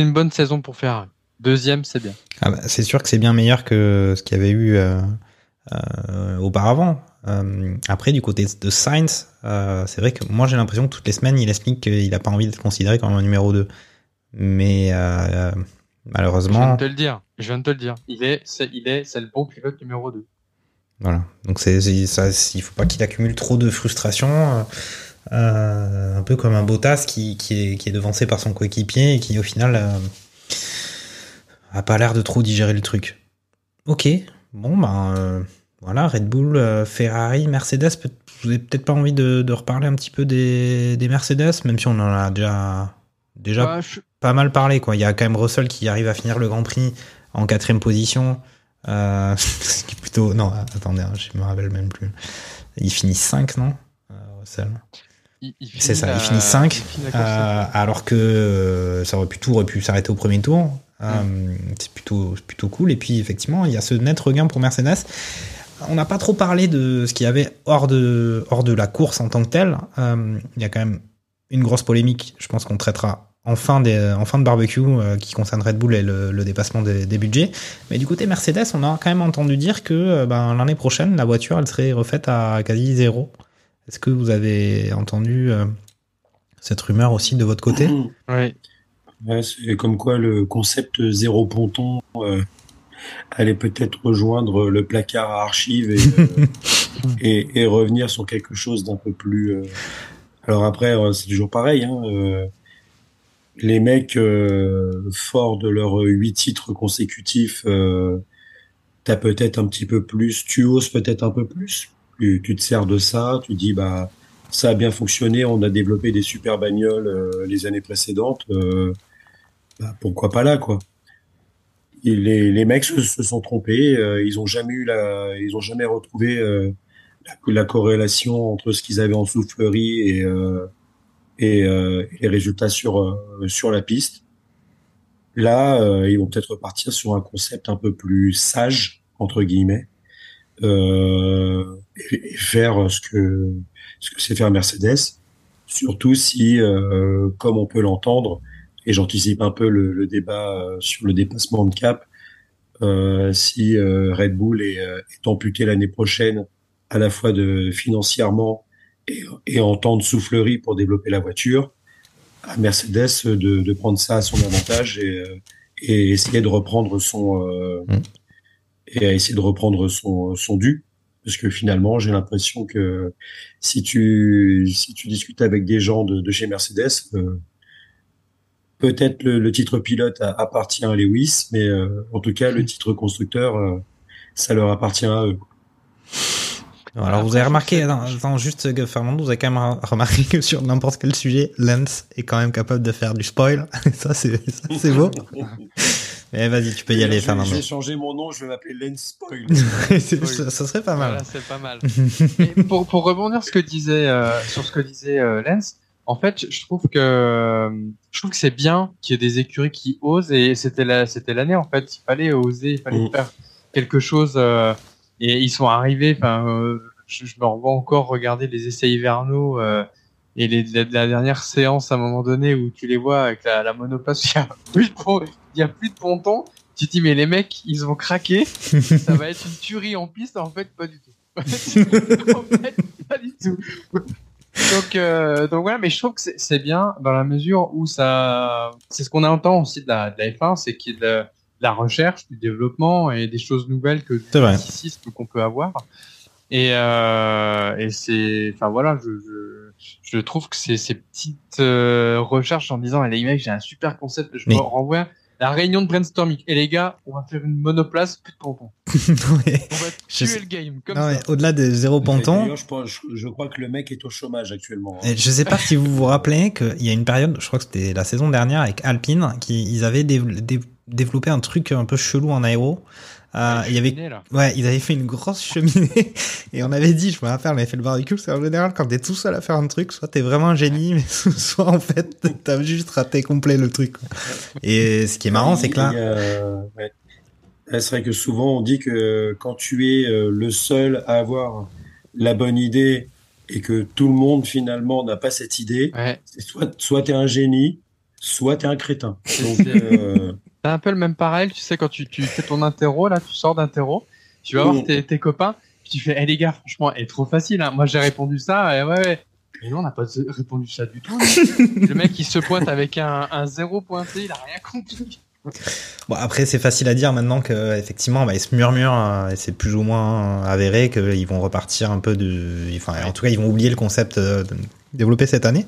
une bonne saison pour Ferrari. Deuxième, c'est bien. Ah bah, c'est sûr que c'est bien meilleur que ce qu'il y avait eu euh, euh, auparavant. Euh, après, du côté de Sainz, euh, c'est vrai que moi j'ai l'impression que toutes les semaines il explique qu'il n'a pas envie d'être considéré comme un numéro 2. Mais euh, Je viens malheureusement, de te le dire. Je viens de te le dire. Il est, c'est, il est, c'est le bon pilote numéro 2. voilà. Donc c'est, c'est- ça, il faut pas qu'il accumule trop de frustration. un peu comme un Bottas qui, qui, est, qui est devancé par son coéquipier et qui au final euh, a pas l'air de trop digérer le truc. Ok, bon ben euh, voilà, Red Bull, euh, Ferrari, Mercedes. peut- vous avez peut-être pas envie de, de reparler un petit peu des, des Mercedes, même si on en a déjà déjà Bah, je- pas mal parlé. Quoi. Il y a quand même Russell qui arrive à finir le Grand Prix en quatrième position. Euh, [laughs] ce qui est plutôt non, attendez, hein, je me rappelle même plus. Il finit 5 non, Russell? C'est ça, la- il finit 5, il finit la course. euh, alors que euh, ça aurait pu tout aurait pu s'arrêter au premier tour. Euh, C'est plutôt plutôt cool. Et puis effectivement, il y a ce net regain pour Mercedes. On n'a pas trop parlé de ce qu'il y avait hors de hors de la course en tant que telle. Euh, il y a quand même une grosse polémique. Je pense qu'on traitera en fin, des, en de barbecue euh, qui concerne Red Bull et le, le dépassement des, des budgets. Mais du côté Mercedes, on a quand même entendu dire que ben, l'année prochaine, la voiture, elle serait refaite à quasi zéro. Est-ce que vous avez entendu cette rumeur aussi de votre côté? Ouais. Ouais, c'est comme quoi le concept zéro ponton euh, allait peut-être rejoindre le placard à archives et, [laughs] euh, et, et revenir sur quelque chose d'un peu plus. euh, Alors après, euh, c'est toujours pareil. Hein, euh, les mecs euh, forts de leurs huit titres consécutifs, euh, t'as peut-être un petit peu plus, tu oses peut-être un peu plus. Tu, tu te sers de ça, tu dis bah ça a bien fonctionné. On a développé des super bagnoles euh, les années précédentes. euh, bah, pourquoi pas là, quoi les, les mecs se, sont trompés. euh, ils ont jamais eu la, ils ont jamais retrouvé euh, la, la corrélation entre ce qu'ils avaient en soufflerie et euh, et, euh, les résultats sur euh, sur la piste. Là, euh, ils vont peut-être repartir sur un concept un peu plus sage entre guillemets et, et faire ce que ce que c'est faire Mercedes. Surtout si, comme on peut l'entendre, et j'anticipe un peu le, le débat euh, sur le dépassement de cap, euh, si euh, Red Bull est, euh, est amputé l'année prochaine, à la fois de financièrement et, et en temps de soufflerie pour développer la voiture, à Mercedes de, de prendre ça à son avantage et, euh, et essayer de reprendre son euh, Mm. et à essayer de reprendre son, son dû parce que finalement j'ai l'impression que si tu si tu discutes avec des gens de, de chez Mercedes euh, peut-être le, le titre pilote appartient à Lewis mais euh, en tout cas le titre constructeur euh, ça leur appartient à eux Alors vous avez remarqué, attends, attends, juste que Fernando, vous avez quand même re- remarqué que sur n'importe quel sujet, Lance est quand même capable de faire du spoil. [laughs] ça c'est c'est beau. [laughs] Mais vas-y, tu peux y aller, Fernando. je vais changer mon nom je vais m'appeler Lens [laughs] Spoil ça, ça serait pas mal. Voilà, c'est pas mal. Pour, pour rebondir ce que disait, euh, sur ce que disait euh, Lens, en fait, je trouve que je trouve que c'est bien qu'il y ait des écuries qui osent et c'était la, c'était l'année en fait. Il fallait oser, il fallait Mm. faire quelque chose euh, et ils sont arrivés. Enfin, euh, je, je me revois encore regarder les essais hivernaux euh, et les, la, la dernière séance à un moment donné où tu les vois avec la, la monoplace, il y a plus de pon- il y a plus de ponton. Tu te dis mais les mecs ils ont craqué, ça va être une tuerie en piste. En fait, pas du tout. [laughs] en fait, pas du tout. Donc, euh, donc voilà, mais je trouve que c'est bien dans la mesure où ça, c'est ce qu'on entend aussi de la, de la F1, c'est qu'il y a de, de la recherche, du développement et des choses nouvelles que qu'on peut avoir. Et, euh, et c'est, enfin voilà, je, je, je trouve que ces petites euh, recherches en disant, les mecs, j'ai un super concept, je Mais- me renvoie la réunion de brainstorming. Et les gars, on va faire une monoplace, plus de ponton. [laughs] Ouais. On va tuer sais- le game, comme Non, ça. mais au-delà des zéro ponton, je, pense- je, je crois que le mec est au chômage actuellement hein. Et je sais pas si vous vous rappelez qu'il y a une période, je crois que c'était la saison dernière avec Alpine, qui ils avaient dév- dév- développé un truc un peu chelou en aéro. Euh, il y avait, Cheminée, là. ouais, ils avaient fait une grosse cheminée [laughs] et on avait dit, je me rappelle, on avait fait le barbecue, c'est en général quand t'es tout seul à faire un truc, soit t'es vraiment un génie, [laughs] mais soit en fait t'as juste raté complet le truc. quoi. Et ce qui est marrant, c'est que là, ouais. Ouais, C'est vrai que souvent on dit que quand tu es euh, le seul à avoir la bonne idée et que tout le monde finalement n'a pas cette idée, Ouais. soit soit t'es un génie, soit t'es un crétin. [laughs] Donc euh, C'est un peu le même parallèle, tu sais, quand tu, tu fais ton interro, là, tu sors d'interro, tu vas voir tes, tes copains, puis tu fais, eh les gars, franchement, elle est trop facile, hein. Moi, j'ai répondu ça, et ouais, ouais. Mais non, on n'a pas répondu ça du tout. [laughs] le mec, il se pointe avec un, un zéro pointé, il a rien compris. Bon après c'est facile à dire maintenant que effectivement bah, ils se murmurent euh, et c'est plus ou moins avéré qu'ils vont repartir un peu de enfin en tout cas ils vont oublier le concept euh, développé cette année.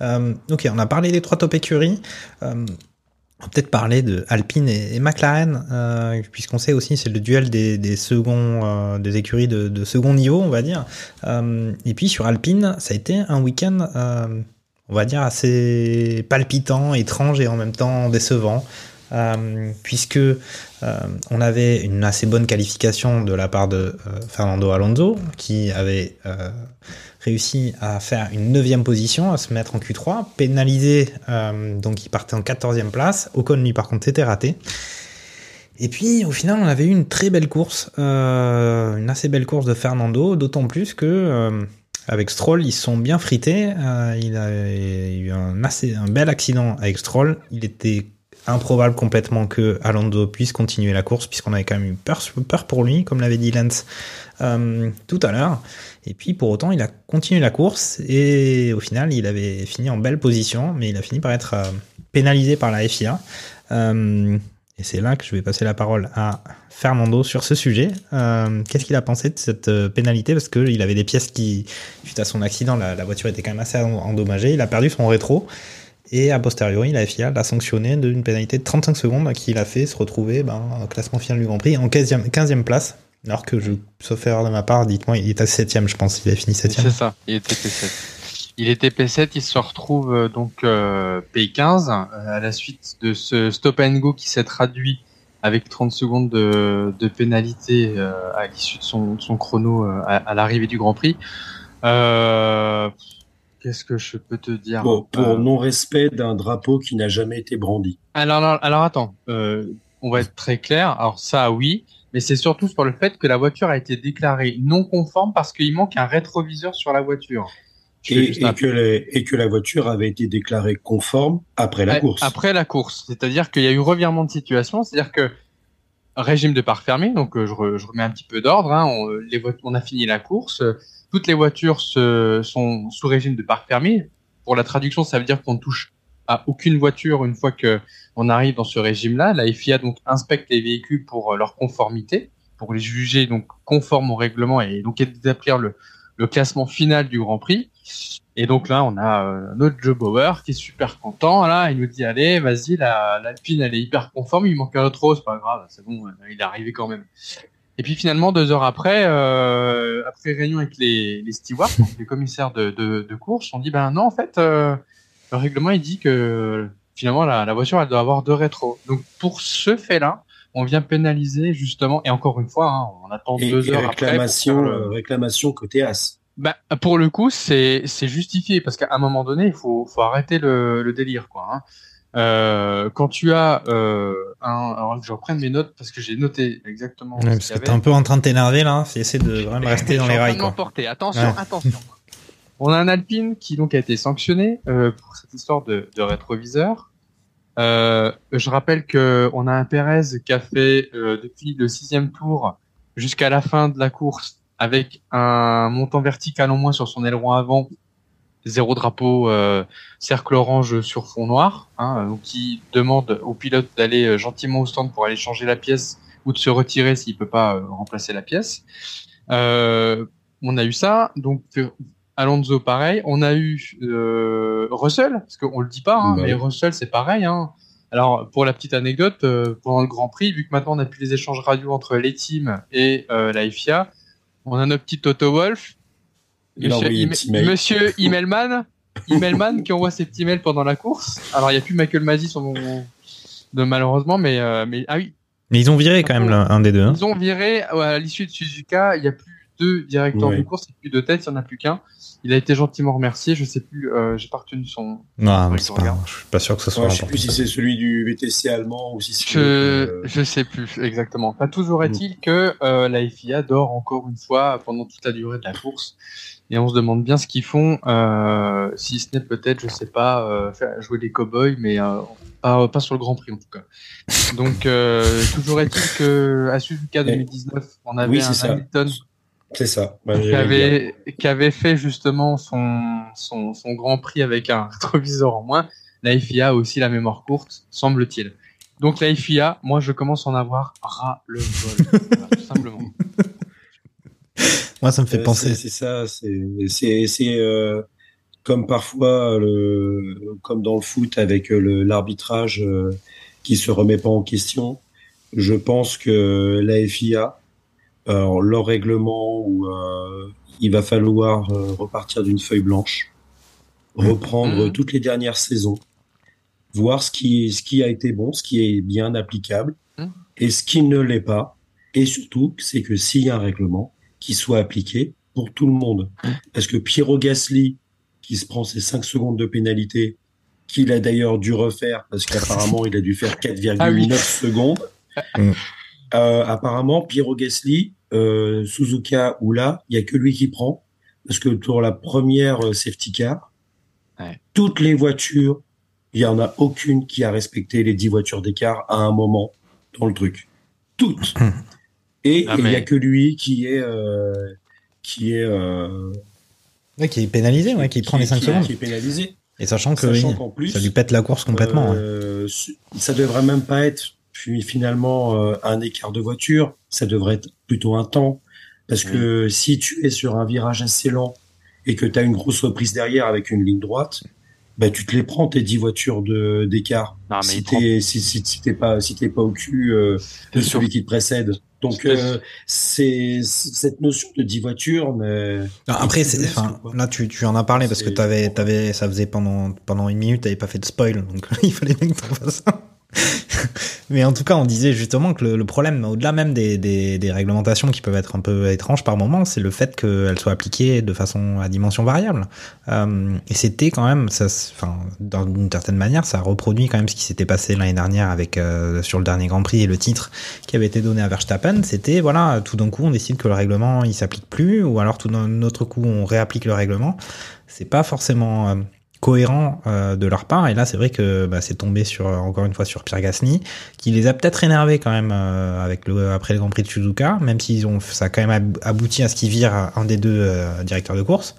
Euh, ok on a parlé des trois top écuries. Euh, on va peut-être parler de Alpine et, McLaren euh, puisqu'on sait aussi c'est le duel des, des seconds euh, des écuries de, de second niveau on va dire. Euh, et puis sur Alpine ça a été un week-end on va dire assez palpitant, étrange et en même temps décevant puisque on avait une assez bonne qualification de la part de Fernando Alonso, qui avait réussi à faire une neuvième position, à se mettre en Q3, pénalisé, euh, donc il partait en 14e place. Ocon, lui, par contre, était raté. Et puis, au final, on avait eu une très belle course, euh, une assez belle course de Fernando, d'autant plus que euh, avec Stroll, ils sont bien frités. Il a eu un, assez, un bel accident avec Stroll. Il était improbable complètement que Alonso puisse continuer la course, puisqu'on avait quand même eu peur, peur pour lui, comme l'avait dit Lance euh, tout à l'heure. Et puis, pour autant, il a continué la course, et au final, il avait fini en belle position, mais il a fini par être euh, pénalisé par la FIA. Euh, et c'est là que je vais passer la parole à Fernando sur ce sujet. Qu'est-ce qu'il a pensé de cette pénalité? Parce qu'il avait des pièces qui, suite à son accident, la, la voiture était quand même assez endommagée. Il a perdu son rétro. Et a posteriori, la FIA l'a sanctionné d'une pénalité de 35 secondes qui l'a fait se retrouver ben, au classement final du Grand Prix en 15e, 15e place. Alors que, je, sauf erreur de ma part, dites-moi, il est à 7ème, je pense. Il a fini 7ème. C'est ça, il était P7. Il était P7, il se retrouve euh, donc euh, P15 euh, à la suite de ce stop and go qui s'est traduit avec 30 secondes de, de pénalité euh, à l'issue de son, de son chrono euh, à, à l'arrivée du Grand Prix. Euh, Qu'est-ce que je peux te dire Bon, pour Euh, non-respect d'un drapeau qui n'a jamais été brandi. alors, alors, alors attends, euh, on va être très clair. Alors ça, oui, mais c'est surtout sur le fait que la voiture a été déclarée non conforme parce qu'il manque un rétroviseur sur la voiture. Et, que les- et que la voiture avait été déclarée conforme après la course. Après la course, c'est-à-dire qu'il y a eu revirement de situation, c'est-à-dire que régime de parc fermé, donc euh, je, re- je remets un petit peu d'ordre. Hein, on, les voit- on a fini la course, euh, toutes les voitures se, sont sous régime de parc fermé. Pour la traduction, ça veut dire qu'on ne touche à aucune voiture une fois que on arrive dans ce régime-là. La FIA donc inspecte les véhicules pour euh, leur conformité, pour les juger donc conformes au règlement et donc établir le, le classement final du Grand Prix. Et donc là, on a euh, notre Joe Bauer qui est super content. Là, il nous dit allez, vas-y, la l'Alpine elle est hyper conforme. Il manque un autre, c'est pas grave, c'est bon, euh, il est arrivé quand même. Et puis finalement, deux heures après, euh, après réunion avec les, les stewards, les commissaires de, de, de course, on dit ben non, en fait, euh, le règlement il dit que finalement la, la voiture elle doit avoir deux rétros. Donc pour ce fait-là, on vient pénaliser justement. Et encore une fois, hein, on attend Et, deux et heures réclamation, après. pour euh, réclamation côté As. bah, pour le coup, c'est c'est justifié parce qu'à un moment donné, il faut faut arrêter le, le délire, quoi. Hein. Euh, quand tu as euh, un, alors que je reprenne mes notes parce que j'ai noté exactement. Ouais, ce parce que t'es un peu en train de t'énerver là. Essaie de vraiment [laughs] rester dans les rails quoi. Attention, Ouais. attention. On a un Alpine qui donc a été sanctionné euh, pour cette histoire de, de rétroviseur. Euh, je rappelle que on a un Pérez qui a fait euh, depuis le sixième tour jusqu'à la fin de la course avec un montant vertical en moins sur son aileron avant, zéro drapeau, euh, cercle orange sur fond noir, hein, qui demande au pilote d'aller euh, gentiment au stand pour aller changer la pièce ou de se retirer s'il peut pas euh, remplacer la pièce. On a eu ça, donc Alonso pareil. On a eu euh, Russell, parce qu'on le dit pas, hein, Bah mais oui. Russell c'est pareil. Hein. Alors pour la petite anecdote, euh, pendant le Grand Prix, vu que maintenant on a plus les échanges radio entre les teams et euh, la FIA, on a notre petit Toto Wolf, Il Monsieur, envoyé un Im- petit mail. Monsieur [laughs] Immelman, Immelman qui envoie ses petits mails pendant la course. Alors il y a plus Michael Masi sur mon de malheureusement, mais euh, mais ah oui, Mais ils ont viré quand même l'un- un des deux. hein. ils ont viré ouais, à l'issue de Suzuka, il y a plus deux directeurs Ouais. de course, a plus de tête, il y en a plus qu'un. Il a été gentiment remercié, je sais plus, euh, j'ai pas retenu son. Non, mais c'est je pas, je suis pas sûr que ce soit Ouais, je sais plus si c'est celui du VTC allemand ou si c'est. Je euh, je sais plus exactement. Enfin, toujours est-il que euh, la FIA dort encore une fois pendant toute la durée de la course. Et on se demande bien ce qu'ils font, euh, si ce n'est peut-être, je sais pas, euh, jouer les cowboys, mais euh, pas, pas sur le Grand Prix en tout cas. Donc euh, toujours est-il que à Suzuka [laughs] 2019, on avait Oui, un ça. Hamilton C'est ça. Bah, qui avait, qui avait fait justement son, son, son Grand Prix avec un [laughs] rétroviseur en moins. La FIA a aussi la mémoire courte, semble-t-il. Donc la FIA, moi je commence à en avoir ras le vol, [laughs] Voilà, tout simplement. Moi, ça me fait Euh, penser. c'est- ça. C'est c'est c'est euh, comme parfois le comme dans le foot avec euh, le l'arbitrage euh, qui se remet pas en question. Je pense que la FIA, leur règlement où euh, il va falloir euh, repartir d'une feuille blanche, reprendre Mhm. toutes les dernières saisons, voir ce qui ce qui a été bon, ce qui est bien applicable Mhm. et ce qui ne l'est pas. Et surtout, c'est que s'il y a un règlement, qui soit appliqué pour tout le monde. Parce que Piero Gasly, qui se prend ses 5 secondes de pénalité, qu'il a d'ailleurs dû refaire, parce qu'apparemment il a dû faire 4,9 Ah oui. secondes. Euh, apparemment, Piero Gasly, euh, Suzuka ou là, il y a que lui qui prend, parce que pour la première euh, safety car, Ouais. toutes les voitures, il y en a aucune qui a respecté les 10 voitures d'écart à un moment dans le truc. Toutes. Et Ah, il y a mais- que lui qui est euh, qui est euh, Ouais, qui est pénalisé, ouais, qui, prend les 5 qui- secondes. qui est pénalisé. Et sachant que Sachant oui, qu'en plus, ça lui pète la course complètement. hein. ouais. euh, su- ça devrait même pas être fi- finalement euh, un écart de voiture, ça devrait être plutôt un temps. Parce que si tu es sur un virage assez lent et que tu as une grosse reprise derrière avec une ligne droite, bah tu te les prends tes 10 voitures de d'écart. Non, mais Si prend- t'es si, si, si t'es pas si t'es pas au cul euh, de celui qui te précède. Donc euh, c'est cette notion de 10 voitures. Mais après, c'est, enfin, là tu, tu en as parlé parce que t'avais, t'avais, ça faisait pendant pendant une minute, t'avais pas fait de spoil, donc [laughs] il fallait bien que tu fasses ça. [laughs] Mais en tout cas, on disait justement que le, problème, au-delà même des, des, des, réglementations qui peuvent être un peu étranges par moment, c'est le fait qu'elles soient appliquées de façon à dimension variable. Euh, et c'était quand même, ça, enfin, d'une certaine manière, ça reproduit quand même ce qui s'était passé l'année dernière avec euh, sur le dernier Grand Prix et le titre qui avait été donné à Verstappen. C'était voilà, tout d'un coup, on décide que le règlement il s'applique plus, ou alors tout d'un autre coup, on réapplique le règlement. C'est pas forcément euh, cohérent euh, de leur part. Et là, c'est vrai que bah, c'est tombé sur encore une fois sur Pierre Gasly, qui les a peut-être énervés quand même euh, avec le après le Grand Prix de Suzuka, même s'ils ont ça a quand même abouti à ce qu'ils virent un des deux euh, directeurs de course.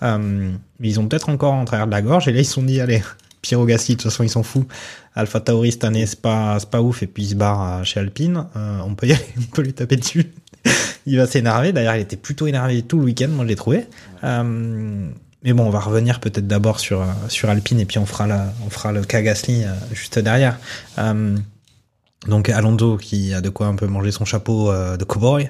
mais ils ont peut-être encore en travers de la gorge. Et là, ils se sont dit allez. [laughs] Pierre Gasly, de toute façon, ils sont fous. Alpha Tauri cette année, c'est pas, pas ouf, et puis il se barre chez Alpine. on peut y [laughs] aller, on peut lui taper dessus. [laughs] il va s'énerver. D'ailleurs, il était plutôt énervé tout le week-end, moi je l'ai trouvé. Mais bon, on va revenir peut-être d'abord sur, euh, sur Alpine et puis on fera, la, on fera le cas euh, juste derrière. Euh, donc Alonso qui a de quoi un peu manger son chapeau de cowboy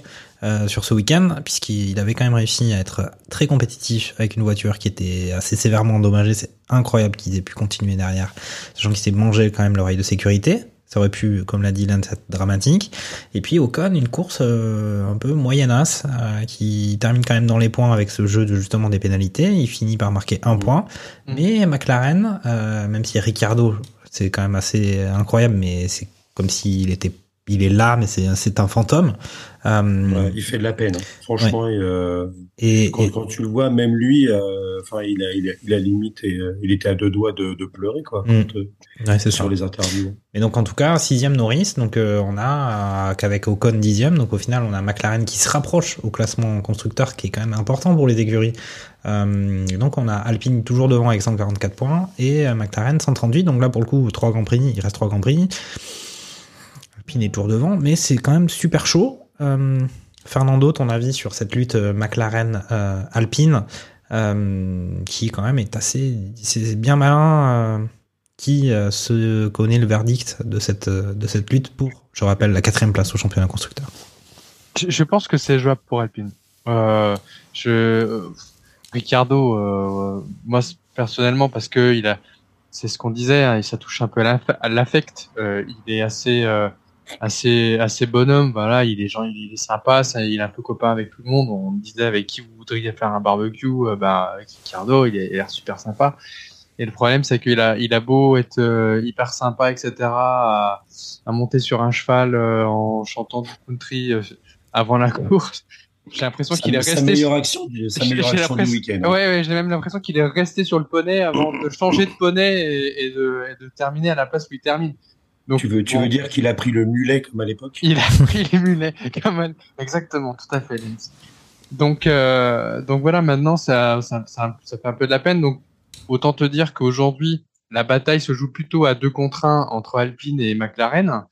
sur ce week-end, puisqu'il avait quand même réussi à être très compétitif avec une voiture qui était assez sévèrement endommagée. C'est incroyable qu'il ait pu continuer derrière, sachant qu'il s'est mangé quand même l'oreille de sécurité. Ça aurait pu, comme l'a dit Lance, être dramatique. Et puis Ocon, une course euh, un peu moyennasse, euh, qui termine quand même dans les points avec ce jeu de justement des pénalités. Il finit par marquer un mmh. point. Mmh. Mais McLaren, euh, même si Ricardo, c'est quand même assez incroyable, mais c'est comme s'il était il est là, mais c'est un fantôme. Euh, il fait de la peine, hein. franchement. Euh, et, quand, tu le vois, même lui, euh, enfin, il a, il a, il a limite, il était à deux doigts de, de pleurer, quoi, mm. c'est sur les interviews. Et donc, en tout cas, sixième Norris, donc on a qu'avec Ocon dixième, donc au final, on a McLaren qui se rapproche au classement constructeur, qui est quand même important pour les écuries. donc, on a Alpine toujours devant avec 144 points et McLaren 138. Donc là, pour le coup, trois grands prix, il reste trois grands prix. Alpine est tour devant, mais c'est quand même super chaud. Euh, Fernando, ton avis sur cette lutte euh, McLaren-Alpine, euh, qui quand même est assez, c'est bien malin, qui se connaît le verdict de cette de cette lutte pour, je rappelle, la quatrième place au championnat constructeur? Je, pense que c'est jouable pour Alpine. je, Ricardo, moi personnellement, parce que il a, c'est ce qu'on disait, hein, ça touche un peu à l'affect. il est assez assez assez bonhomme voilà il est genre il est sympa ça, il est un peu copain avec tout le monde on me disait avec qui vous voudriez faire un barbecue euh, bah avec Ricardo il a l'air super sympa et le problème c'est qu'il a il a beau être euh, hyper sympa etc à, à, monter sur un cheval euh, en chantant du country avant la course [laughs] j'ai l'impression qu'il est resté. Sa meilleure action, du, [laughs] sa meilleure action du week-end. Ouais, ouais j'ai même l'impression qu'il est resté sur le poney avant de changer de poney et, et, de, et, de, terminer à la place où il termine tu veux, tu veux dire qu'il a pris le mulet comme à l'époque? Il a [laughs] pris les mulets comme à... exactement, tout à fait. Donc, euh, donc voilà, maintenant ça, ça, ça, fait un peu de la peine. Donc autant te dire qu'aujourd'hui la bataille se joue plutôt à deux contre un entre Alpine et McLaren.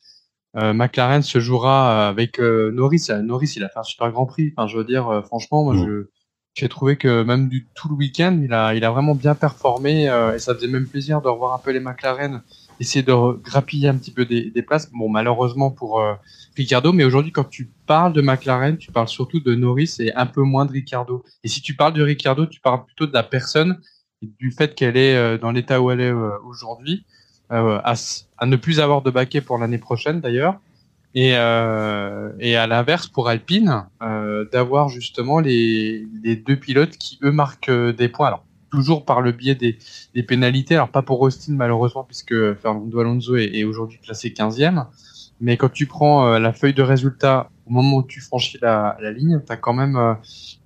Euh, McLaren se jouera avec euh, Norris. Norris, il a fait un super Grand Prix. Enfin, je veux dire, euh, franchement, moi, mm. je j'ai trouvé que même du tout le week-end, il a, il a vraiment bien performé euh, et ça faisait même plaisir de revoir un peu les McLaren essayer de grappiller un petit peu des, des places. Bon, malheureusement pour euh, Ricardo, mais aujourd'hui, quand tu parles de McLaren, tu parles surtout de Norris et un peu moins de Ricardo. Et si tu parles de Ricardo, tu parles plutôt de la personne du fait qu'elle est euh, dans l'état où elle est euh, aujourd'hui, à, à, ne plus avoir de baquet pour l'année prochaine d'ailleurs. Et, et à l'inverse, pour Alpine, d'avoir justement les, les deux pilotes qui, eux, marquent des points. Alors, toujours par le biais des, pénalités. Alors pas pour Austin malheureusement puisque Fernando Alonso est, aujourd'hui classé 15e. Mais quand tu prends euh, la feuille de résultat au moment où tu franchis la, ligne, tu as quand même euh,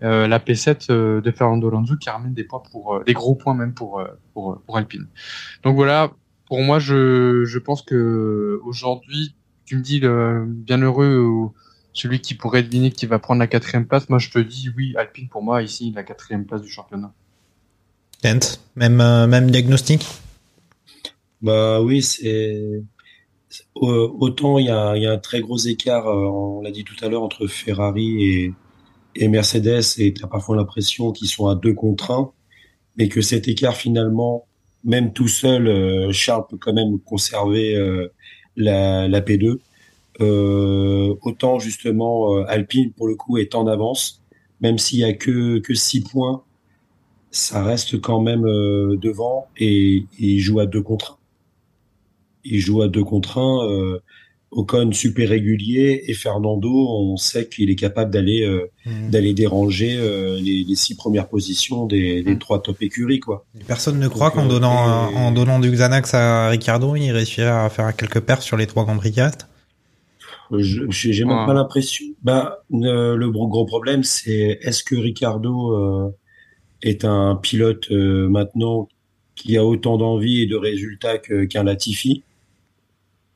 euh, la P7 de Fernando Alonso qui ramène des points pour des gros points même pour pour, Alpine. Donc voilà, pour moi je, je pense que aujourd'hui tu me dis le bienheureux celui qui pourrait deviner qui va prendre la quatrième place. Moi je te dis oui Alpine pour moi ici la quatrième place du championnat même, euh, même diagnostic? Bah oui, c'est autant il y a, y a, un très gros écart, euh, on l'a dit tout à l'heure, entre Ferrari et, et Mercedes, et tu as parfois l'impression qu'ils sont à deux contre un, mais que cet écart finalement, même tout seul, euh, Charles peut quand même conserver la, la P2. Euh, autant justement euh, Alpine pour le coup est en avance, même s'il y a que que six points, ça reste quand même euh, devant et, et il joue à deux contre un. Il joue à deux contre un. Euh, Ocon super régulier et Fernando, on sait qu'il est capable d'aller euh, Mhm. d'aller déranger euh, les, les six premières positions des, des Mhm. trois top écuries quoi. Personne ne croit qu'en euh, donnant, et- en donnant du Xanax à Ricardo, il réussirait à faire quelques perfs sur les trois Grand Prix J'ai j'ai même Ouais. pas l'impression. Bah, ne- le gros, gros problème, c'est est-ce que Ricardo euh, est un pilote euh, maintenant qui a autant d'envie et de résultats qu'un Latifi,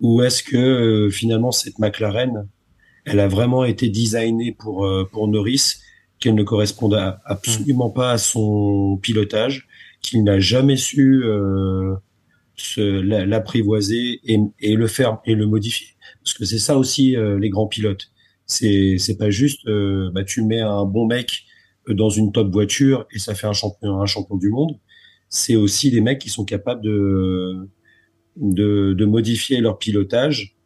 ou est-ce que euh, finalement cette McLaren, elle a vraiment été designée pour euh, pour Norris, qu'elle ne corresponde absolument pas à son pilotage, qu'il n'a jamais su euh, se la- l'apprivoiser et, et le faire et le modifier? Parce que c'est ça aussi euh, les grands pilotes. C'est pas juste euh, bah tu mets un bon mec dans une top voiture et ça fait un champion un champion du monde. C'est aussi des mecs qui sont capables de de, de modifier leur pilotage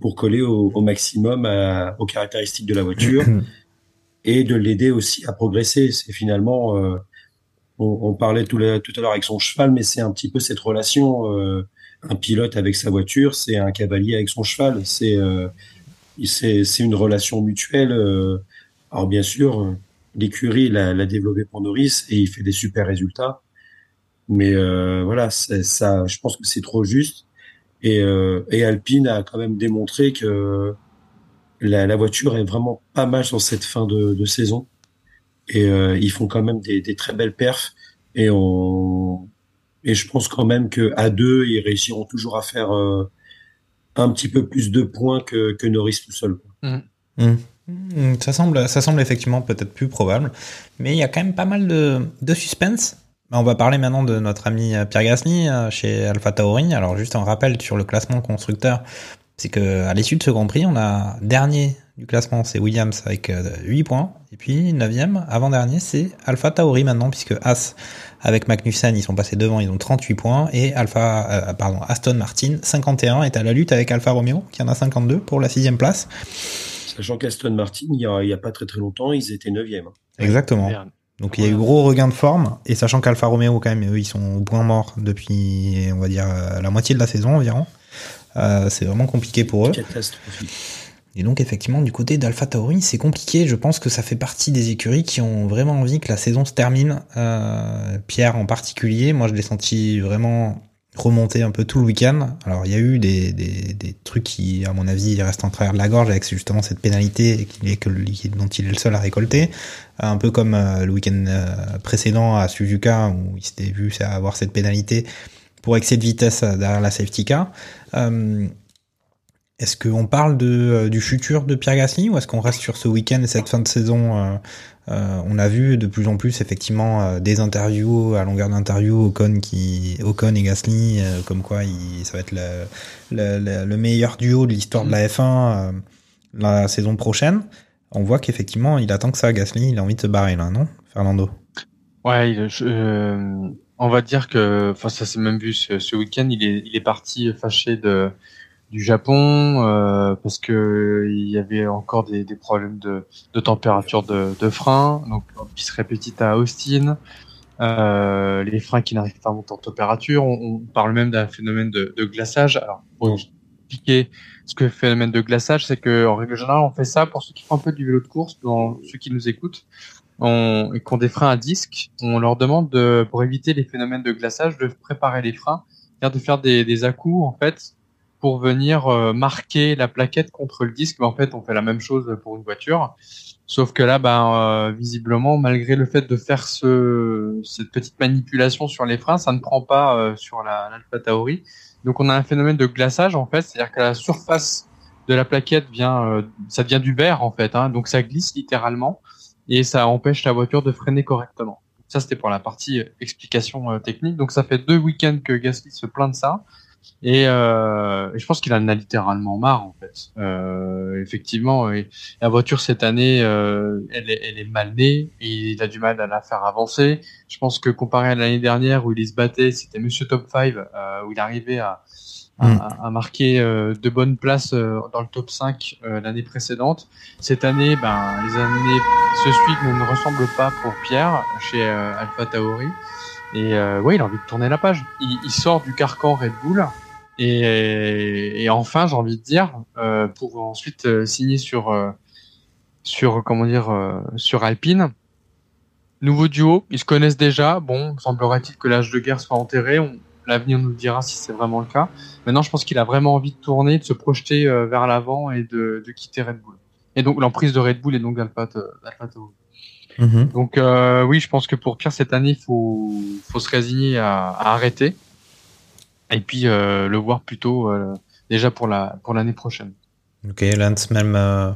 pour, coller au, au maximum à- aux caractéristiques de la voiture [clears throat] et de l'aider aussi à progresser. C'est finalement euh, on, on parlait tout, la- tout à l'heure avec son cheval, mais c'est un petit peu cette relation. euh, un pilote avec sa voiture, c'est un cavalier avec son cheval. C'est euh, c'est une relation mutuelle. euh. alors bien sûr, l'écurie l'a l'a développé pour Norris et il fait des super résultats. Mais euh, voilà, c'est- ça, je pense que c'est trop juste. Et, euh, et Alpine a quand même démontré que la, la voiture est vraiment pas mal sur cette fin de, de saison. Et euh, ils font quand même des, des très belles perfs. Et on et je pense quand même que à deux, ils réussiront toujours à faire euh, un petit peu plus de points que, que Norris tout seul. quoi. Ça semble, ça semble effectivement peut-être plus probable, mais il y a quand même pas mal de, de suspense. On va parler maintenant de notre ami euh, Pierre Gasly euh, chez Alpha Tauri. Alors juste un rappel sur le classement constructeur, c'est que à l'issue de ce Grand Prix, on a dernier du classement, c'est Williams avec euh, 8 points, et puis 9e, avant-dernier, c'est Alpha Tauri maintenant, puisque As avec Magnussen, ils sont passés devant, ils ont 38 points, et Alpha, euh, pardon, Aston Martin, 51, est à la lutte avec Alfa Romeo, qui en a 52 pour la sixième place. Sachant qu'Aston Martin, il y, a, pas très très longtemps, ils étaient neuvième. Exactement. Merde. Donc il y a eu gros regain de forme, et sachant qu'Alfa Romeo, quand même, eux, ils sont au point mort depuis, on va dire, euh, la moitié de la saison environ. Euh, c'est vraiment compliqué pour eux. Catastrophique. Et donc effectivement du côté d'Alpha Tauri c'est compliqué, je pense que ça fait partie des écuries qui ont vraiment envie que la saison se termine. Euh, Pierre en particulier, moi je l'ai senti vraiment remonter un peu tout le week-end. Alors il y a eu des, des, trucs qui à mon avis restent en travers de la gorge avec justement cette pénalité qu'il est que, dont il est le seul à récolter. Un peu comme euh, le week-end euh, précédent à Suzuka où il s'était vu avoir cette pénalité pour excès de vitesse derrière la safety car. Euh, est-ce qu'on parle de, euh, du futur de Pierre Gasly ou est-ce qu'on reste sur ce week-end et cette fin de saison euh, euh, On a vu de plus en plus effectivement des interviews à longueur d'interview Ocon qui Ocon et Gasly comme quoi il, ça va être le, le, le, le meilleur duo de l'histoire de la F1 euh, la saison prochaine. On voit qu'effectivement il attend que ça Gasly, il a envie de se barrer là, non Fernando? Ouais, je- on va dire que, enfin ça s'est même vu ce, ce week-end, il est, il est parti fâché de du Japon euh, parce que il y avait encore des, des problèmes de, de température de, de frein, donc qui se répétit à Austin, euh, les freins qui n'arrivent pas à monter en température. On, on parle même d'un phénomène de, de glaçage. Alors pour expliquer ce que le phénomène de glaçage, c'est que en règle générale, on fait ça pour ceux qui font un peu du vélo de course, dans ceux qui nous écoutent on, et qui ont des freins à disque, on leur demande de, pour éviter les phénomènes de glaçage, de préparer les freins, c'est-à-dire de faire des, des à-coups en fait pour venir euh, marquer la plaquette contre le disque. Mais en fait, on fait la même chose pour une voiture, sauf que là, ben, euh, visiblement, malgré le fait de faire ce, cette petite manipulation sur les freins, ça ne prend pas euh, sur la l'Alpha Tauri. Donc, on a un phénomène de glaçage en fait, c'est-à-dire que la surface de la plaquette vient, ça devient du verre en fait, hein, donc ça glisse littéralement et ça empêche la voiture de freiner correctement. Ça, c'était pour la partie explication technique. Donc, ça fait deux week-ends que Gasly se plaint de ça. Et, euh, et je pense qu'il en a littéralement marre, en fait. Euh, effectivement, et la voiture, cette année, euh, elle, est, elle est mal née et il a du mal à la faire avancer. Je pense que comparé à l'année dernière où il se battait, c'était Monsieur Top 5, euh, où il arrivait à, a, Mm. a marqué euh, de bonnes places euh, dans le top 5 euh, l'année précédente. Cette année, ben, les années se suivent ne ressemblent pas pour Pierre chez euh, Alpha Tauri. Et euh, ouais, il a envie de tourner la page. Il, il sort du carcan Red Bull. Et, et enfin, j'ai envie de dire, euh, pour ensuite euh, signer sur, euh, sur comment dire, euh, sur Alpine. Nouveau duo, ils se connaissent déjà. Bon, semblerait-il que l'âge de guerre soit enterré. L'avenir nous dira si c'est vraiment le cas. Maintenant, je pense qu'il a vraiment envie de tourner, de se projeter vers l'avant et de, de quitter Red Bull. Et donc l'emprise de Red Bull et donc d'Alpha Mhm. Donc euh, oui, je pense que pour Pierre cette année, il faut, faut se résigner à, à arrêter et puis euh, le voir plutôt euh, déjà pour la pour l'année prochaine. Ok, Lance, même, euh,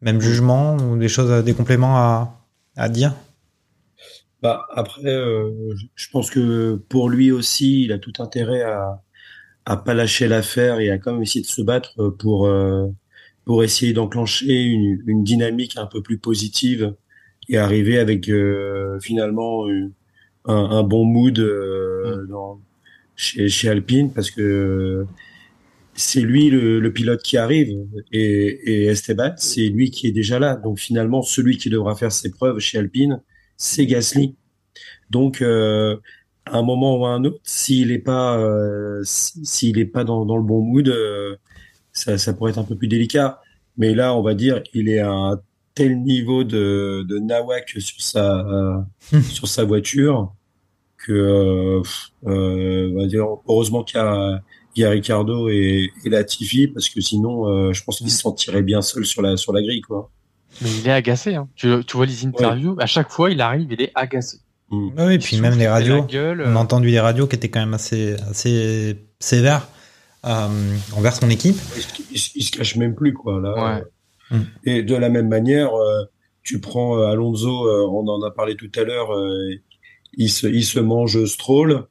même jugement ou des choses, des compléments à, à dire? Bah, après, euh, je- je pense que pour lui aussi, il a tout intérêt à à pas lâcher l'affaire et à quand même essayer de se battre pour euh, pour essayer d'enclencher une, une dynamique un peu plus positive et arriver avec euh, finalement une- un, un bon mood euh, dans, chez, chez Alpine parce que c'est lui le, le pilote qui arrive et, et Esteban, c'est lui qui est déjà là. Donc finalement, celui qui devra faire ses preuves chez Alpine, c'est Gasly. Donc, euh, à un moment ou à un autre, s'il est pas, euh, s'il est pas dans, dans le bon mood, euh, ça, ça pourrait être un peu plus délicat. Mais là, on va dire, il est à un tel niveau de, de nawak sur sa, euh, sur sa voiture que, euh, euh, on va dire, heureusement qu'il y a, il y a Ricardo et, et Latifi parce que sinon, euh, je pense qu'il se sentirait bien seul sur la, sur la grille, quoi. Mais il est agacé. Hein. Tu, tu vois les interviews, à chaque fois il arrive, il est agacé. Mm. Oui, et puis même les radios. la gueule, On a entendu les radios qui étaient quand même assez, assez sévères euh, envers son équipe. il, se- il se- il se cache même plus quoi là. Ouais. Mm. Et de la même manière, euh, tu prends euh, Alonso, euh, on en a parlé tout à l'heure, euh, il se il se mange Stroll.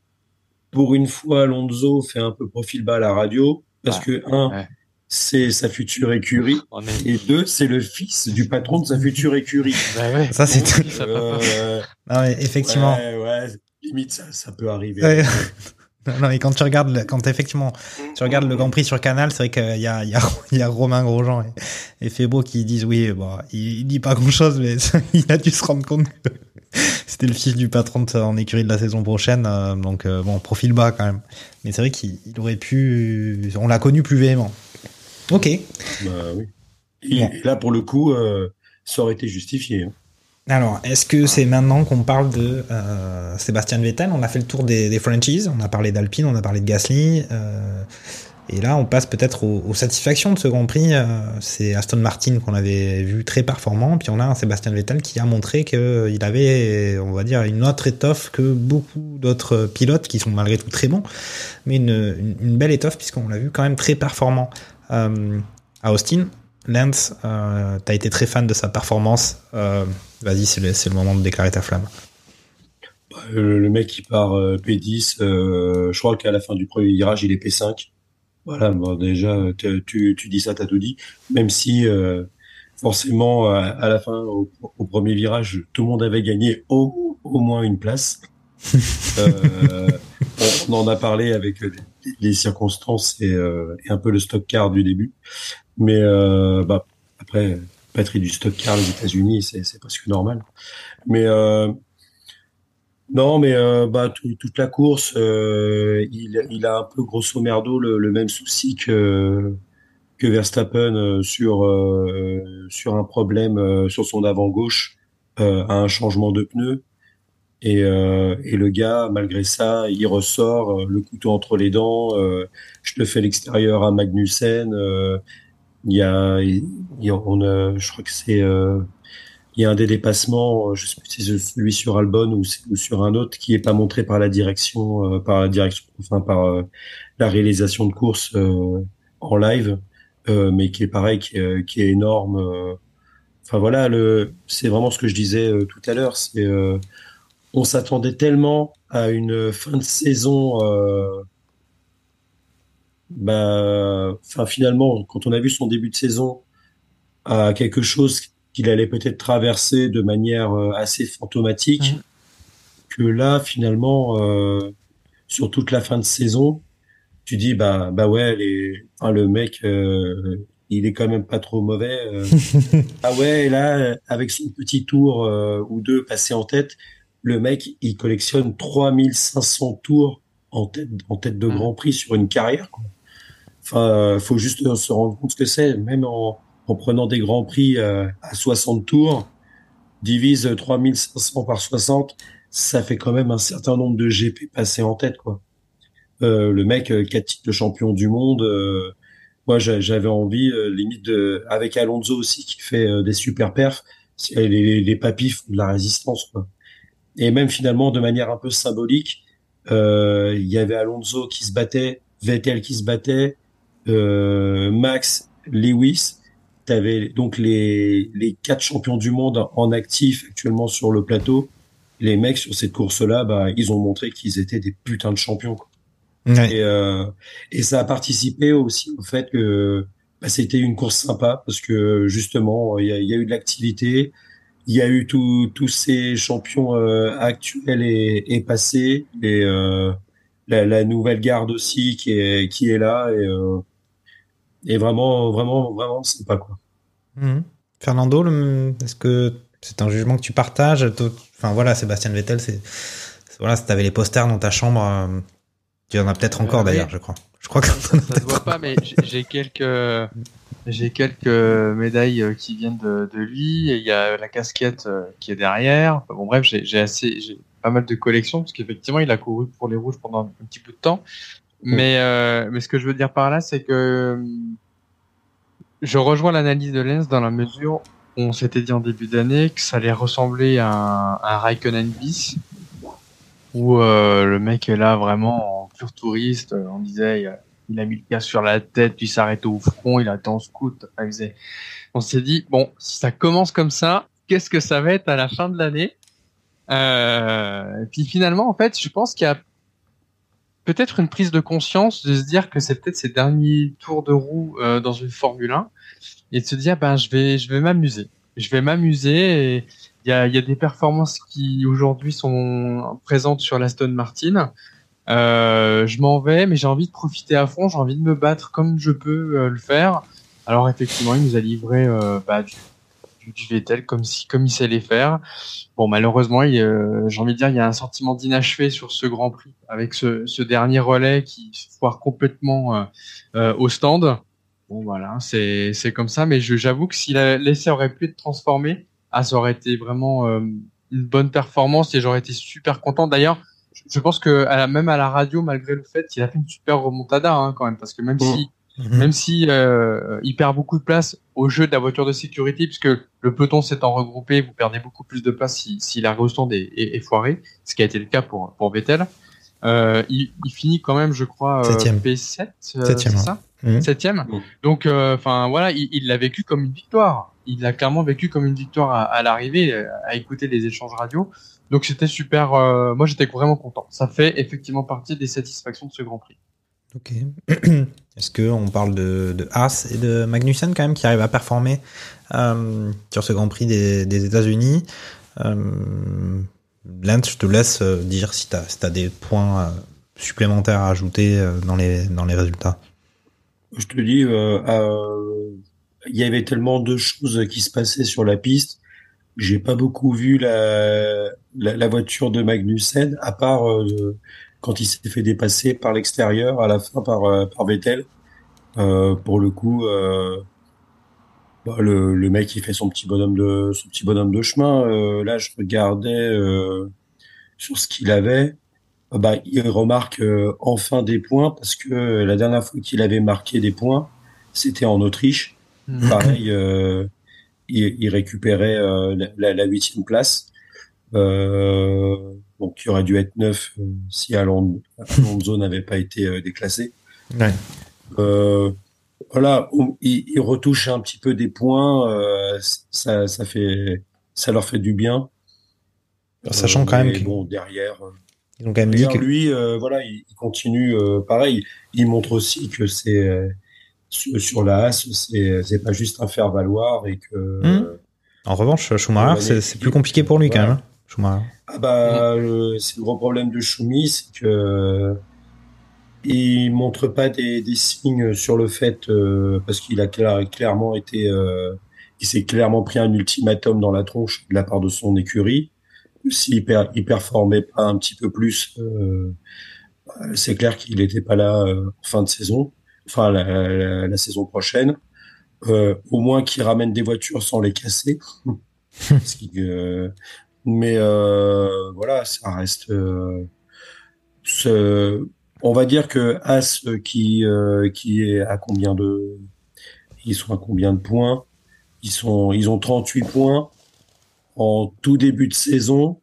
Pour une fois, Alonso fait un peu profil bas à la radio parce que un, Ouais. c'est sa future écurie et deux, c'est le fils du patron de sa future écurie. [laughs] Bah ouais. Ça, c'est tout. Ça va pas. euh, Non, mais effectivement. ouais, ouais, limite ça, ça peut arriver. [laughs] Non, mais quand tu regardes, le- quand effectivement, tu regardes le Grand Prix sur Canal, c'est vrai qu'il y a, il y, a, [laughs] il y a Romain Grosjean et, et Febo qui disent oui, bon, il, il dit pas grand chose, mais [laughs] il a dû se rendre compte que c'était le fils du patron de, en écurie de la saison prochaine, euh, donc euh, bon, profil bas quand même. Mais c'est vrai qu'il il aurait pu, on l'a connu plus véhément. Ok. Bah oui. Et, Bon. et là, pour le coup, euh, ça aurait été justifié. hein. Alors, est-ce que c'est maintenant qu'on parle de euh, Sébastien Vettel? On a fait le tour des, des franchises, on a parlé d'Alpine, on a parlé de Gasly, euh, et là on passe peut-être aux, satisfactions de ce Grand Prix. euh, c'est Aston Martin qu'on avait vu très performant, puis on a un Sébastien Vettel qui a montré qu'il avait, on va dire, une autre étoffe que beaucoup d'autres pilotes qui sont malgré tout très bons, mais une, belle étoffe puisqu'on l'a vu quand même très performant à Austin. Lance, euh, t'as été très fan de sa performance. Euh, Vas-y, c'est le, moment de déclarer ta flamme. Euh, le mec qui part euh, P10, euh, je crois qu'à la fin du premier virage, il est P5. Voilà, bon, déjà, tu, tu dis ça, t'as tout dit. Même si, forcément, à, à la fin, au, au premier virage, tout le monde avait gagné au, au moins une place. [laughs] Euh, on, on en a parlé avec les, les circonstances et, euh, et un peu le stock car du début. Mais euh, bah, après, batterie du stock car aux États-Unis, c'est presque normal. Mais euh, non, mais euh, bah, tout- toute la course, euh, il, il a un peu grosso merdo le, le même souci que, que Verstappen euh, sur, euh, sur un problème sur son avant gauche, à un changement de pneu. Et, euh, et le gars, malgré ça, il ressort le couteau entre les dents. euh, je te fais l'extérieur à Magnussen. Il y a, il y a- on a, je crois que c'est, euh, il y a un des dépassements, euh, je sais plus si c'est celui sur Albon ou, sur un autre qui est pas montré par la direction, euh, par la direction, enfin par euh, la réalisation de course euh, en live, mais qui est pareil, qui qui est énorme. Enfin voilà, le, c'est vraiment ce que je disais tout à l'heure. C'est, on s'attendait tellement à une fin de saison. Bah, enfin finalement, quand on a vu son début de saison à quelque chose qu'il allait peut-être traverser de manière euh, assez fantomatique, que là finalement, euh, sur toute la fin de saison, tu dis bah bah ouais les le mec euh, il est quand même pas trop mauvais euh. [laughs] ah ouais là avec son petit tour ou deux passé en tête le mec il collectionne 3500 tours en tête en tête de. Grand Prix sur une carrière quoi. Enfin euh, faut juste se rendre compte ce que c'est même en, en prenant des Grands Prix euh, à 60 tours divise 3500 par 60 ça fait quand même un certain nombre de GP passés en tête quoi euh, le mec euh, quatre titres de champion du monde. euh, moi, j'a- j'avais envie, euh, limite, de, avec Alonso aussi, qui fait euh, des super perfs, les, les, font de la résistance. Quoi. Et même finalement, de manière un peu symbolique, euh, il y avait Alonso qui se battait, Vettel qui se battait, euh, Max, Lewis. T'avais donc les, les quatre champions du monde en actif actuellement sur le plateau. Les mecs sur cette course-là, bah, ils ont montré qu'ils étaient des putains de champions. Quoi. Ouais. Et, euh, et ça a participé aussi au fait que bah, c'était une course sympa parce que justement il y a, y a eu de l'activité, il y a eu tous tous ces champions euh, actuels et, et passés, et euh, la, la nouvelle garde aussi qui est qui est là et, euh, et vraiment vraiment vraiment sympa quoi. Mhm. Fernando, le- est-ce que c'est un jugement que tu partages? Enfin voilà, Sébastien Vettel, c'est voilà, si t'avais les posters dans ta chambre, euh, tu en as peut-être encore Euh, oui. d'ailleurs, je crois. Je crois que ça se voit pas, mais j'ai- quelques, j'ai quelques médailles euh, qui viennent de, de lui. et Il y a la casquette qui est derrière. Enfin, bon, bref, j'ai j'ai assez, j'ai pas mal de collections parce qu'effectivement, il a couru pour les rouges pendant un petit bout de temps. Mais, euh, mais ce que je veux dire par là, c'est que je rejoins l'analyse de Lens dans la mesure où on s'était dit en début d'année que ça allait ressembler à un, à un Raikkonen bis où euh, le mec est là vraiment en pur touriste. euh, On disait, il a, mis le casque sur la tête, puis s'arrête au front, il attend en scout. Faisait- On s'est dit, bon, si ça commence comme ça, qu'est-ce que ça va être à la fin de l'année? Euh, puis finalement, en fait, je pense qu'il y a peut-être une prise de conscience de se dire que c'est peut-être ses derniers tours de roue euh, dans une Formule 1 et de se dire, ben, je vais, je vais m'amuser. Je vais m'amuser il y a, y a des performances qui aujourd'hui sont présentes sur l'Aston Martin. Euh, je m'en vais, mais j'ai envie de profiter à fond. J'ai envie de me battre comme je peux euh, le faire. Alors effectivement, il nous a livré euh, bah, du, du, du Vettel comme si comme il sait les faire. Bon, malheureusement, il, euh, j'ai envie de dire, il y a un sentiment d'inachevé sur ce Grand Prix avec ce, ce dernier relais qui se foire complètement euh, euh, au stand. Bon, voilà, c'est c'est comme ça. Mais je- j'avoue que si l'essai aurait pu être transformé, ah, ça aurait été vraiment euh, une bonne performance et j'aurais été super content. D'ailleurs, je- pense que à la- même à la radio, malgré le fait qu'il a fait une super remontada hein, quand même, parce que même si Mhm. même si euh, il perd beaucoup de place au jeu de la voiture de sécurité, puisque le peloton s'étant regroupé, vous perdez beaucoup plus de place si, si la stand est, est, est foiré, ce qui a été le cas pour pour Vettel. Euh, il, il finit quand même, je crois, euh, Septième. P7, euh, Septième, ça Mhm. Septième. Donc, euh, enfin voilà, il il l'a vécu comme une victoire. Il l'a clairement vécu comme une victoire à, à l'arrivée, à écouter les échanges radio. Donc c'était super. euh, moi, j'étais vraiment content. Ça fait effectivement partie des satisfactions de ce Grand Prix. Ok. [clears throat] Est-ce que on parle de, de Haas et de Magnussen quand même qui arrivent à performer euh, sur ce Grand Prix des, États-Unis? Euh, je te laisse euh, dire si tu as, si des points euh, supplémentaires à ajouter dans les dans les résultats. Je te dis, il y avait tellement de choses qui se passaient sur la piste. J'ai pas beaucoup vu la, la, voiture de Magnussen, à part quand il s'est fait dépasser par l'extérieur à la fin par, euh, par Vettel. Euh, pour le coup, euh, bah, le, le mec il fait son petit bonhomme de son petit bonhomme de chemin. Euh, là, je regardais euh, sur ce qu'il avait. Euh, Bah, il remarque euh, enfin des points parce que la dernière fois qu'il avait marqué des points, c'était en Autriche. Pareil, euh, il, il récupérait euh, la huitième place. Euh, donc, il aurait dû être neuf euh, si Alon- Alonso n'avait pas été euh, déclassé. Ouais. Euh, voilà, on- il, il retouche un petit peu des points, euh, ça, ça fait, ça leur fait du bien. Sachant Euh, quand même qu'ils bon derrière, ils ont quand même dit que lui, voilà, il, il continue pareil. Il montre aussi que c'est sur, la Haas, c'est pas juste un faire valoir et que Hmm. en revanche Schumacher c'est plus compliqué pour lui quand même. Schumacher. Ah bah, le- c'est le gros problème de Schumi, c'est que il montre pas des, des signes sur le fait euh, parce qu'il a clair- clairement été, euh, il s'est clairement pris un ultimatum dans la tronche de la part de son écurie. S'il per, il performait pas un petit peu plus, euh, c'est clair qu'il n'était pas là euh, en fin de saison, enfin la, la- la saison prochaine. Euh, au moins qu'il ramène des voitures sans les casser. [laughs] Parce euh, mais euh, voilà, ça reste. euh, ce- on va dire que As euh, qui qui est à combien de ils sont à combien de points? Ils sont ils ont 38 points en tout début de saison.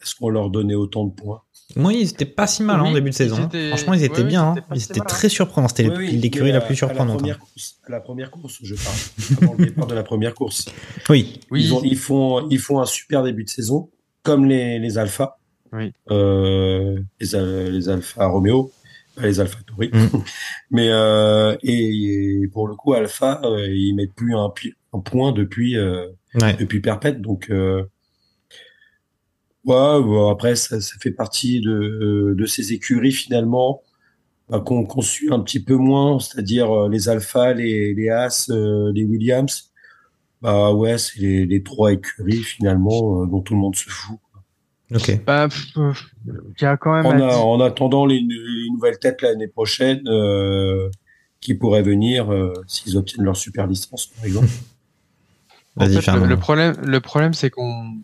Est-ce qu'on leur donnait autant de points? Moi, ils étaient pas si mal hein, Oui, en début de saison. étaient- Franchement, ils étaient bien. ils hein. étaient Ils étaient très surprenants. C'était Oui, oui, l'écurie la plus À la surprenante. première hein. course, à la première course, je parle. Avant le départ de la première course. Oui. Oui. Ils, ont, ils, font, ils font un super début de saison, comme les, les Alpha. Oui. Euh, les, les Alpha Romeo, pas les Alpha Tauri. Mm. [laughs] Mais euh, et, et pour le coup, Alpha, euh, ils mettent plus un, point depuis euh, Ouais. depuis perpète. Donc euh, ouais, bon, après ça, ça fait partie de, de ces écuries finalement bah, qu'on suit un petit peu moins, c'est-à-dire euh, les Alpha, les, les As, euh, les Williams. Bah ouais, c'est les, les trois écuries finalement euh, dont tout le monde se fout. Ok. Bah, y a quand même. En, a- attendant les, les nouvelles têtes l'année prochaine euh, qui pourraient venir euh, s'ils obtiennent leur super licence par exemple. [laughs] En Vas-y, fait, Fernand. le, le problème, le problème, c'est qu'on,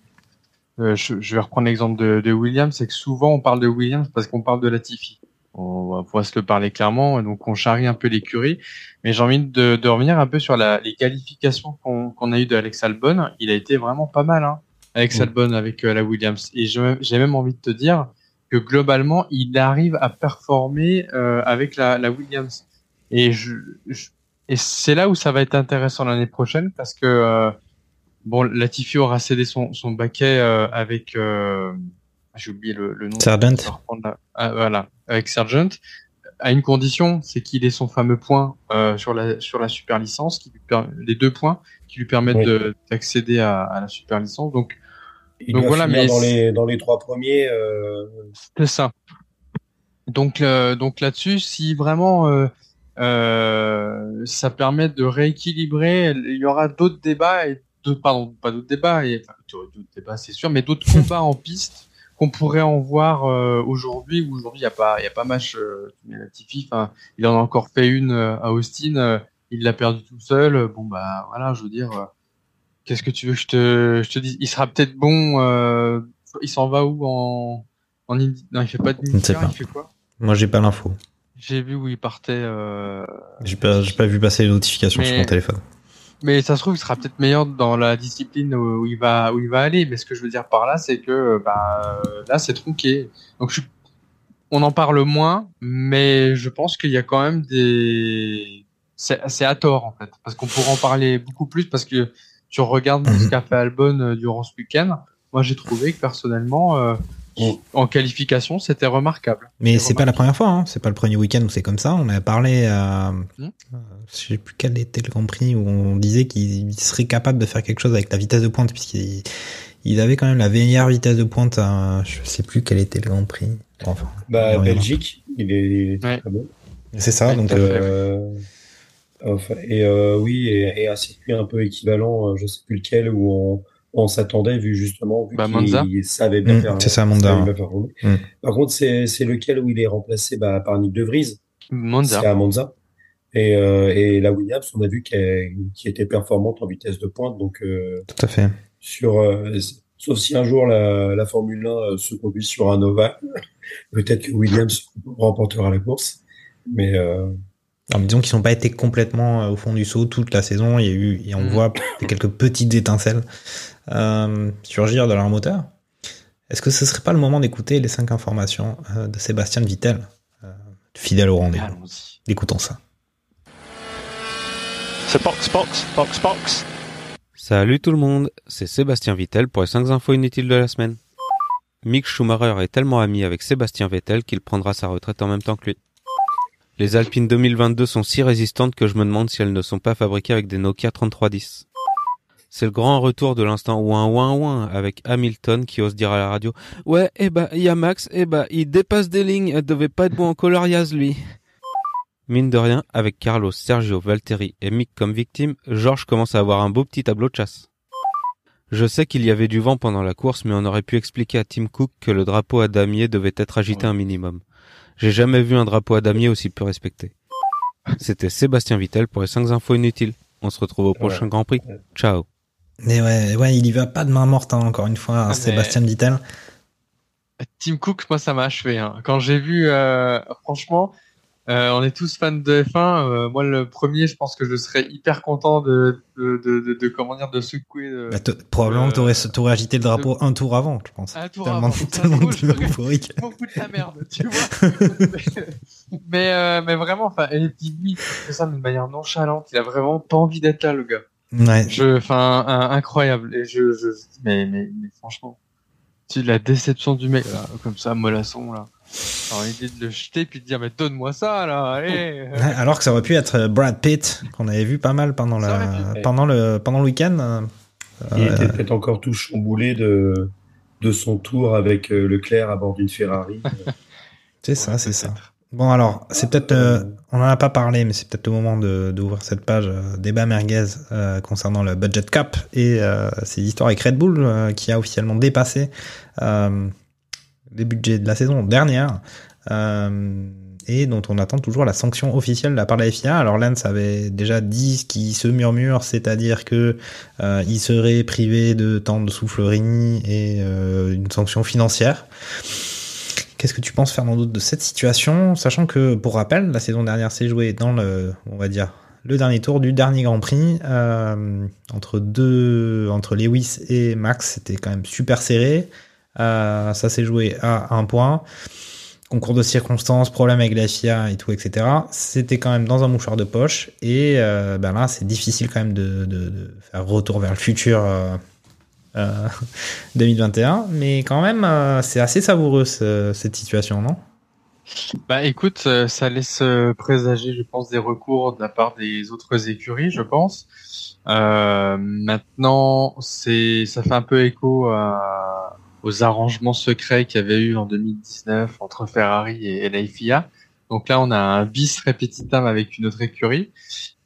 euh, je, je vais reprendre l'exemple de, de Williams, c'est que souvent on parle de Williams parce qu'on parle de Latifi. On va pouvoir se le parler clairement, donc on charrie un peu l'écurie. Mais j'ai envie de, de revenir un peu sur la, les qualifications qu'on qu'on a eues de Alex Albon. Il a été vraiment pas mal, hein, Alex Mm. Albon avec euh, la Williams. Et j'ai même envie de te dire que globalement, il arrive à performer euh, avec la, la Williams. Et je, je- et c'est là où ça va être intéressant l'année prochaine parce que euh, bon, Latifi aura cédé son, son baquet euh, avec euh, j'ai oublié le, le nom. La- ah, voilà, avec Sargent à une condition, c'est qu'il ait son fameux point euh, sur la sur la super licence, qui lui per- les deux points qui lui permettent Oui. d'accéder à, à la super licence. Donc Il Donc voilà, mais dans les dans les trois premiers. euh, C'est ça. Donc, euh, donc là-dessus, si vraiment euh, euh, ça permet de rééquilibrer, il y aura d'autres débats et d'autres, pardon, pas d'autres débats, et, enfin, d'autres débats, c'est sûr, mais d'autres [laughs] combats en piste qu'on pourrait en voir euh, aujourd'hui. Où aujourd'hui, il y a pas, il y a pas match. Euh, Latifi, il en a encore fait une euh, à Austin. euh, il l'a perdu tout seul. Bon bah voilà, je veux dire. euh, Qu'est-ce que tu veux que je te, je te dise? Il sera peut-être bon. Euh, il s'en va où en, en Indi- Non, il fait pas de il fait quoi? Moi, j'ai pas l'info. J'ai vu où il partait. Euh... J'ai pas, j'ai pas vu passer les notifications sur mon téléphone. Mais ça se trouve, il sera peut-être meilleur dans la discipline où, il va, où il va aller. Mais ce que je veux dire par là, c'est que bah, euh, là, c'est tronqué. Donc, je suis- on en parle moins, mais je pense qu'il y a quand même des. C'est c'est à tort en fait, parce qu'on pourrait en parler beaucoup plus parce que tu regardes Mhm. ce qu'a fait Albon euh, durant ce week-end. Moi, j'ai trouvé que personnellement, euh. En qualification, c'était remarquable. Mais C'est pas la première fois, hein. c'est pas le premier week-end où c'est comme ça. On a parlé, à, euh, je sais plus quel était le Grand Prix où on disait qu'ils seraient capables de faire quelque chose avec la vitesse de pointe, puisqu'ils ils avaient quand même la meilleure vitesse de pointe. À, je sais plus quel était le Grand Prix. Enfin, Bah. Belgique, il est Ouais. très bon. C'est ça. Ouais, donc fait. euh, Euh, et euh, oui, et, et un circuit un peu équivalent, je sais plus lequel, où on, on s'attendait, vu justement, vu Bah, qu'il savait bien Mm, faire. c'est ça, il Monza, savait ouais. bien faire rouler. Mm. Par contre, c'est c'est lequel où il est remplacé bah, par Nick De Vries? Monza. C'est à Monza. Et, euh, et la Williams, on a vu qu'elle qui était performante en vitesse de pointe. Donc, euh, tout à fait. sur, euh, sauf si un jour la, la Formule 1 euh, se conduit sur un ovale, [laughs] peut-être que Williams remportera la course. Mais euh, Alors, disons qu'ils n'ont pas été complètement euh, au fond du saut toute la saison. Il y a eu, et on Mm. voit quelques petites étincelles euh, surgir de leur moteur. Est-ce que ce serait pas le moment d'écouter les cinq informations euh, de Sébastien Vittel, euh, fidèle au rendez-vous? Allons-y. Écoutons ça. So box, box, box, box. Salut tout le monde, c'est Sébastien Vittel pour les 5 infos inutiles de la semaine. Mick Schumacher est tellement ami avec Sébastien Vettel qu'il prendra sa retraite en même temps que lui. Les Alpines 2022 sont si résistantes que je me demande si elles ne sont pas fabriquées avec des Nokia 3310. C'est le grand retour de l'instant ouin ouin ouin avec Hamilton qui ose dire à la radio Ouais, eh bah, il y a Max, eh bah, il dépasse des lignes, elle devait pas être bon en coloriage lui. Mine de rien, avec Carlos, Sergio, Valtteri et Mick comme victimes, George commence à avoir un beau petit tableau de chasse. Je sais qu'il y avait du vent pendant la course, mais on aurait pu expliquer à Tim Cook que le drapeau à damier devait être agité un minimum. J'ai jamais vu un drapeau à damier aussi peu respecté. C'était Sébastien Vittel pour les 5 infos inutiles. On se retrouve au prochain Grand Prix. Ciao. Mais ouais, ouais, il y va pas de main morte, hein, encore une fois, Ah, mais- Sébastien Vittel. Tim Cook, moi, ça m'a achevé. Hein. Quand j'ai vu, euh, franchement, euh, on est tous fans de F1. euh, moi, le premier, je pense que je serais hyper content de, de, de, de, de- comment dire, de secouer. De... Bah, t- probablement que t'aurais, t'aurais agité le drapeau un tour avant, je pense. Un tour tellement, avant. [laughs] Ça, c'est tellement euphorique. Fous de la merde, tu vois. mais, [laughs] mais, euh, mais vraiment, enfin, et puis lui, il fait ça d'une manière nonchalante. Il a vraiment pas envie d'être là, le gars. Ouais. Je, enfin, un- incroyable. Et je, je, mais, mais, mais franchement, tu la déception du mec, là, comme ça, mollasson, là. Alors, l'idée de le jeter puis de dire, mais donne-moi ça, là, allez. Ouais, Alors que ça aurait pu être Brad Pitt, qu'on avait vu pas mal pendant, la, pu. pendant, le, pendant le week-end. euh, Il euh, était peut-être encore tout chamboulé de, de son tour avec euh, Leclerc à bord d'une Ferrari. [laughs] c'est ça, c'est ça. Bon alors, c'est peut-être, euh, on en a pas parlé, mais c'est peut-être le moment de d'ouvrir cette page euh, débat merguez euh, concernant le budget cap et euh, ces histoires avec Red Bull euh, qui a officiellement dépassé euh, les budgets de la saison dernière euh, et dont on attend toujours la sanction officielle de la part de la FIA. Alors Lance avait déjà dit ce qui se murmure, c'est-à-dire que euh, il serait privé de temps de soufflerie et euh, une sanction financière. Qu'est-ce que tu penses, Fernando, de cette situation, sachant que, pour rappel, la saison dernière s'est jouée dans le, on va dire, le dernier tour du dernier Grand Prix euh, entre deux, entre Lewis et Max, c'était quand même super serré. Euh, ça s'est joué à un point. Concours de circonstances, problème avec la FIA et tout, etc. C'était quand même dans un mouchoir de poche. Et euh, ben là, c'est difficile quand même de, faire retour vers le futur. euh, euh, [laughs] 2021, mais quand même, c'est assez savoureux ce- cette situation, non? Bah, écoute, ça laisse présager, je pense, des recours de la part des autres écuries, je pense. Maintenant, c'est, ça fait un peu écho à, aux arrangements secrets qu'il y avait eu en 2019 entre Ferrari et, la FIA. Donc là, on a un vice répétitum avec une autre écurie.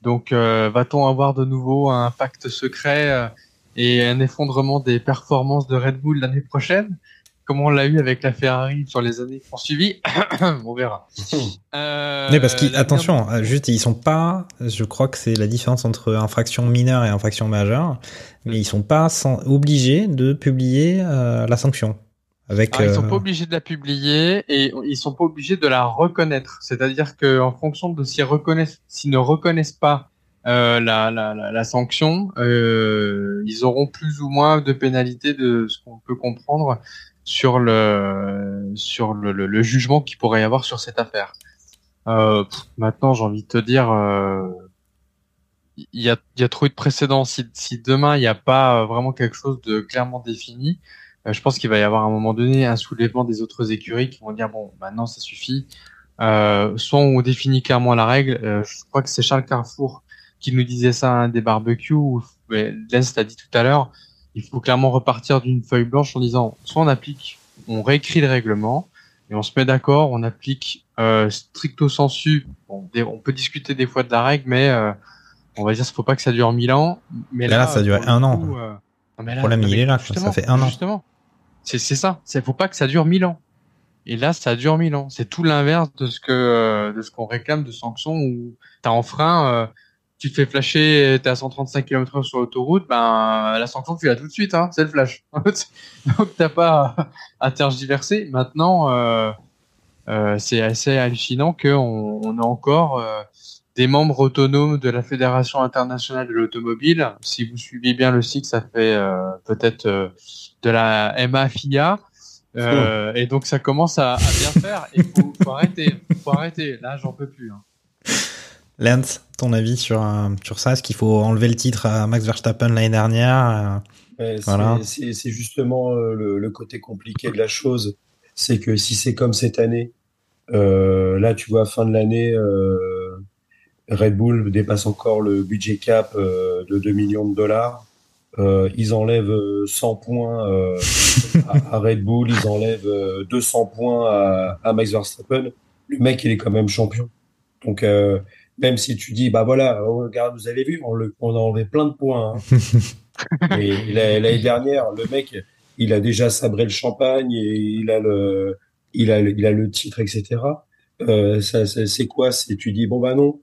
Donc, euh, va-t-on avoir de nouveau un pacte secret euh, et un effondrement des performances de Red Bull l'année prochaine, comme on l'a eu avec la Ferrari sur les années qui ont suivi [coughs] On verra. [coughs] Euh, Oui, parce qu'attention, juste, ils sont pas, je crois que c'est la différence entre infraction mineure et infraction majeure, mais ils sont pas sans- obligés de publier euh, la sanction. Avec, Alors, Ah, ils sont euh, pas obligés de la publier et ils sont pas obligés de la reconnaître. C'est-à-dire que en fonction de s'ils reconnaissent, s'ils ne reconnaissent pas euh, la, la, la, la sanction, euh, ils auront plus ou moins de pénalités de ce qu'on peut comprendre sur le sur le, le, le jugement qu'il pourrait y avoir sur cette affaire. Euh, maintenant, j'ai envie de te dire, euh, il y a y a trop eu de précédents. Si, si demain il n'y a pas euh, vraiment quelque chose de clairement défini, euh, je pense qu'il va y avoir à un moment donné un soulèvement des autres écuries qui vont dire bon, maintenant ça suffit. Soit on définit clairement la règle. je crois que c'est Charles Carrefour qui nous disait ça à un des barbecues. Où, mais Lens l'a dit tout à l'heure. Il faut clairement repartir d'une feuille blanche en disant soit on applique, on réécrit le règlement et on se met d'accord, on applique euh, stricto sensu. Bon, on peut discuter des fois de la règle, mais euh, on va dire qu'il faut pas que ça dure mille ans. Mais Là, ça le un an, coup, euh, non, mais Le problème, il est là, quoi. Ça fait un an. Justement, c'est c'est ça. C'est faut pas que ça dure mille ans. Et là, ça dure mille ans. C'est tout l'inverse de ce que euh, de ce qu'on réclame de sanctions où t'as en frein, euh, tu te fais flasher, t'es à 135 km/h sur l'autoroute, ben la sanction tu l'as tout de suite, hein, c'est le flash. [laughs] Donc t'as pas à, tergiverser. Maintenant, euh, euh, c'est assez hallucinant qu'on on a encore euh, des membres autonomes de la Fédération internationale de l'automobile. Si vous suivez bien le site, ça fait euh, peut-être euh, de la MAFIA. Euh, et donc ça commence à, à bien faire. Et faut, faut arrêter, faut arrêter. Là, j'en peux plus. hein. Lance, ton avis sur, euh, sur ça? Est-ce qu'il faut enlever le titre à Max Verstappen l'année dernière euh, Ouais, Voilà. c'est c'est justement euh, le, le côté compliqué de la chose. C'est que si c'est comme cette année, euh, là, tu vois, fin de l'année, euh, Red Bull dépasse encore le budget cap euh, de 2 millions de dollars. Ils enlèvent euh, 100 points [laughs] à, à Red Bull, ils enlèvent euh, 200 points à, à Max Verstappen. Le mec, il est quand même champion. Donc, même si tu dis, bah voilà, oh, regarde, vous avez vu, on, le, on a enlevé plein de points. hein. [laughs] et la- l'année dernière, le mec, il a déjà sabré le champagne et il a le, il a, le- il a le titre, etc. Euh, ça, ça- c'est quoi? C'est tu dis bon bah non,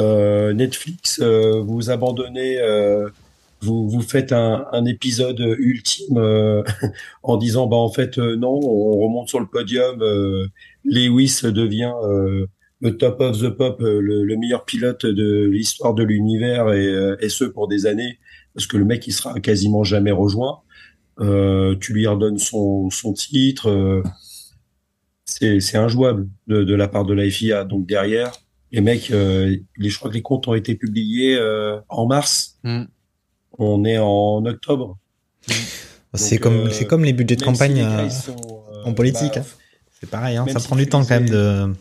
euh, Netflix, euh, vous abandonnez, euh, vous vous faites un, un épisode ultime euh, [laughs] en disant bah en fait euh, non, on remonte sur le podium, euh, Lewis devient euh, le top of the pop, euh, le, le meilleur pilote de l'histoire de l'univers et, euh, et ce pour des années parce que le mec il sera quasiment jamais rejoint. Euh, tu lui redonnes son son titre. euh, c'est injouable de, de la part de la FIA. Donc derrière, les mecs, euh, les, je crois que les comptes ont été publiés en mars. Mm. On est en octobre. C'est comme, les budgets de si campagne sont, en politique. bah, hein. C'est pareil, hein, ça si prend du temps quand même de,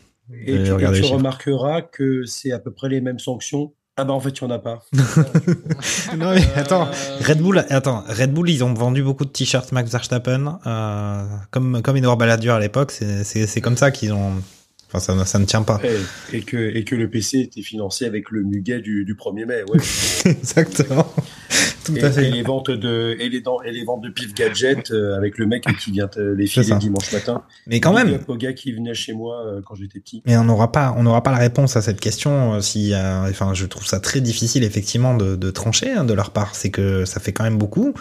Et tu, et remarqueras que c'est à peu près les mêmes sanctions. Ah bah en fait, il n'y en a pas. [laughs] Non mais attends, Euh, Red Bull, attends, Red Bull, ils ont vendu beaucoup de t-shirts Max Verstappen, euh, comme comme Edouard Balladur à l'époque. C'est comme ça qu'ils ont. Enfin, ça, ça ne tient pas. Et, et que, et que le PC était financé avec le muguet du, du 1er mai. Ouais. [laughs] Exactement. Tout et, à et fait. les ventes de et les, et ventes de pif gadget euh, avec le mec qui vient te les [laughs] filer dimanche matin. Mais quand même. au gars qui venait chez moi euh, quand j'étais petit. Mais on n'aura pas, on n'aura pas la réponse à cette question. euh, Si, euh, enfin, je trouve ça très difficile effectivement de, de trancher hein, de leur part. C'est que ça fait quand même beaucoup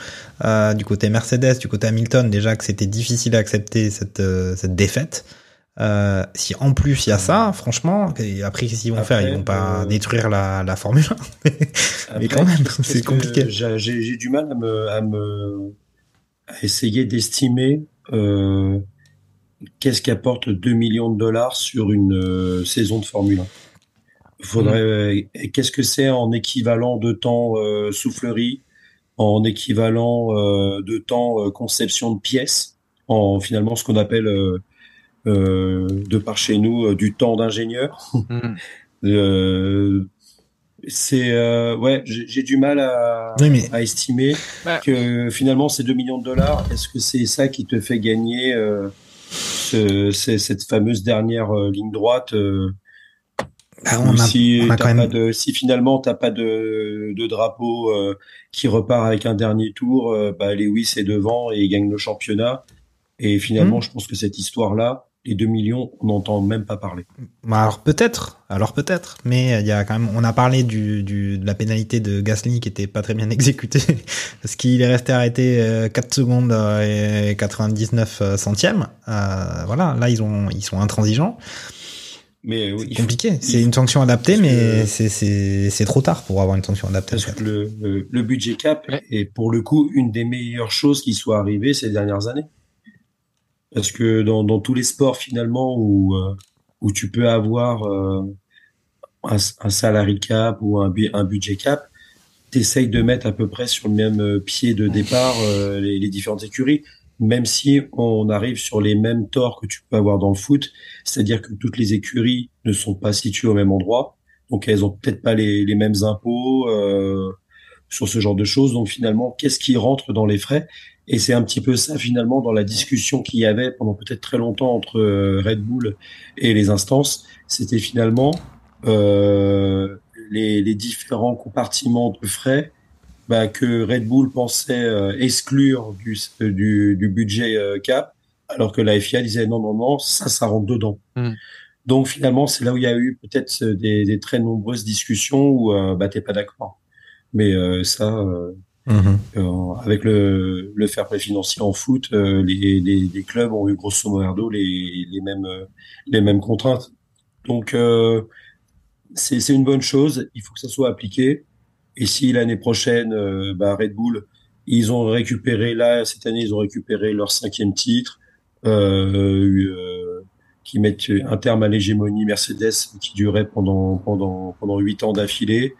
euh, du côté Mercedes, du côté Hamilton déjà que c'était difficile à accepter cette euh, cette défaite. Euh, si en plus il y a ça, franchement, et après qu'est-ce qu'ils vont Après, faire? Ils vont pas euh, détruire la, la Formule 1. [laughs] Mais Après, quand même, c'est compliqué. J'ai du mal à me, à me à essayer d'estimer euh, qu'est-ce qu'apporte 2 millions de dollars sur une euh, saison de Formule 1. Faudrait et qu'est-ce que c'est en équivalent de temps euh, soufflerie, en équivalent euh, de temps euh, conception de pièces, en finalement ce qu'on appelle de par chez nous euh, du temps d'ingénieur. [laughs] Mm. Euh, c'est euh, ouais, j'ai du mal à, Oui, mais- à estimer Bah. que finalement ces 2 millions de dollars, est-ce que c'est ça qui te fait gagner euh, ce- c'est- cette fameuse dernière euh, ligne droite euh, Bah, ou on a, si on a pas de si finalement t'as pas de, de drapeau euh, qui repart avec un dernier tour, euh, bah Lewis est devant et il gagne le championnat. Et finalement, Mm. je pense que cette histoire-là, les 2 millions, on n'entend même pas parler. Bah, alors peut-être, alors peut-être, mais il y a quand même, on a parlé du, du de la pénalité de Gasly qui était pas très bien [laughs] exécutée parce qu'il est resté arrêté euh, 4 secondes euh, et 99 euh, centièmes. Euh, voilà, là ils ont ils sont intransigeants. Mais oui, compliqué. C'est une sanction adaptée, mais c'est trop tard pour avoir une sanction adaptée. en Parce fait. que le, le, le budget cap Ouais. est pour le coup une des meilleures choses qui soit arrivée ces dernières années. Parce que dans, dans tous les sports finalement où, euh, où tu peux avoir euh, un, un salary cap ou un, bu- un budget cap, t'essayes de mettre à peu près sur le même euh, pied de départ euh, les, les différentes écuries, même si on arrive sur les mêmes torts que tu peux avoir dans le foot, c'est-à-dire que toutes les écuries ne sont pas situées au même endroit, donc elles ont peut-être pas les, les mêmes impôts euh, sur ce genre de choses. Donc finalement, qu'est-ce qui rentre dans les frais? Et c'est un petit peu ça finalement dans la discussion qu'il y avait pendant peut-être très longtemps entre euh, Red Bull et les instances, c'était finalement euh, les, les différents compartiments de frais bah, que Red Bull pensait euh, exclure du, du, du budget euh, cap, alors que la FIA disait non, non, non, ça, ça rentre dedans. Mm. Donc finalement, c'est là où il y a eu peut-être des, des très nombreuses discussions où euh, bah, t'es pas d'accord. Mais euh, ça, Mhm. euh, avec le, le fair play financier en foot, euh, les, clubs ont eu grosso modo les, mêmes euh, les mêmes contraintes. Donc euh, c'est une bonne chose. Il faut que ça soit appliqué. Et si l'année prochaine, bah, Red Bull, ils ont récupéré là cette année, ils ont récupéré leur cinquième titre, qui mettent un terme à l'hégémonie Mercedes qui durait pendant pendant pendant huit ans d'affilée.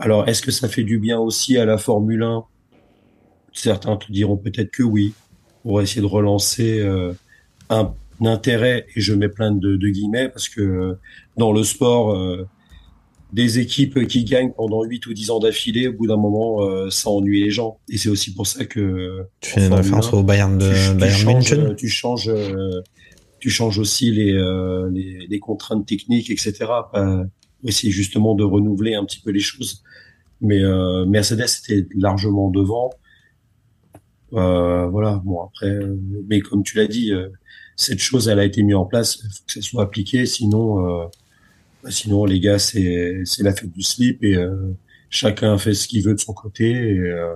Alors, est-ce que ça fait du bien aussi à la Formule 1 Certains te diront peut-être que oui, pour essayer de relancer euh, un, un intérêt, et je mets plein de, de guillemets, parce que euh, dans le sport, euh, des équipes qui gagnent pendant 8 ou 10 ans d'affilée, au bout d'un moment, euh, ça ennuie les gens. Et c'est aussi pour ça que tu fais une référence au Bayern de tu, Bayern tu changes, München. tu changes, euh, tu changes aussi les, euh, les, les contraintes techniques, etc. Pas essayer justement de renouveler un petit peu les choses. Mais euh, Mercedes était largement devant. Euh, voilà. Bon après, euh, mais comme tu l'as dit, euh, cette chose, elle a été mise en place. Il faut que ça soit appliqué, sinon, euh, bah, sinon les gars, c'est c'est la fête du slip et euh, chacun fait ce qu'il veut de son côté. Et, euh,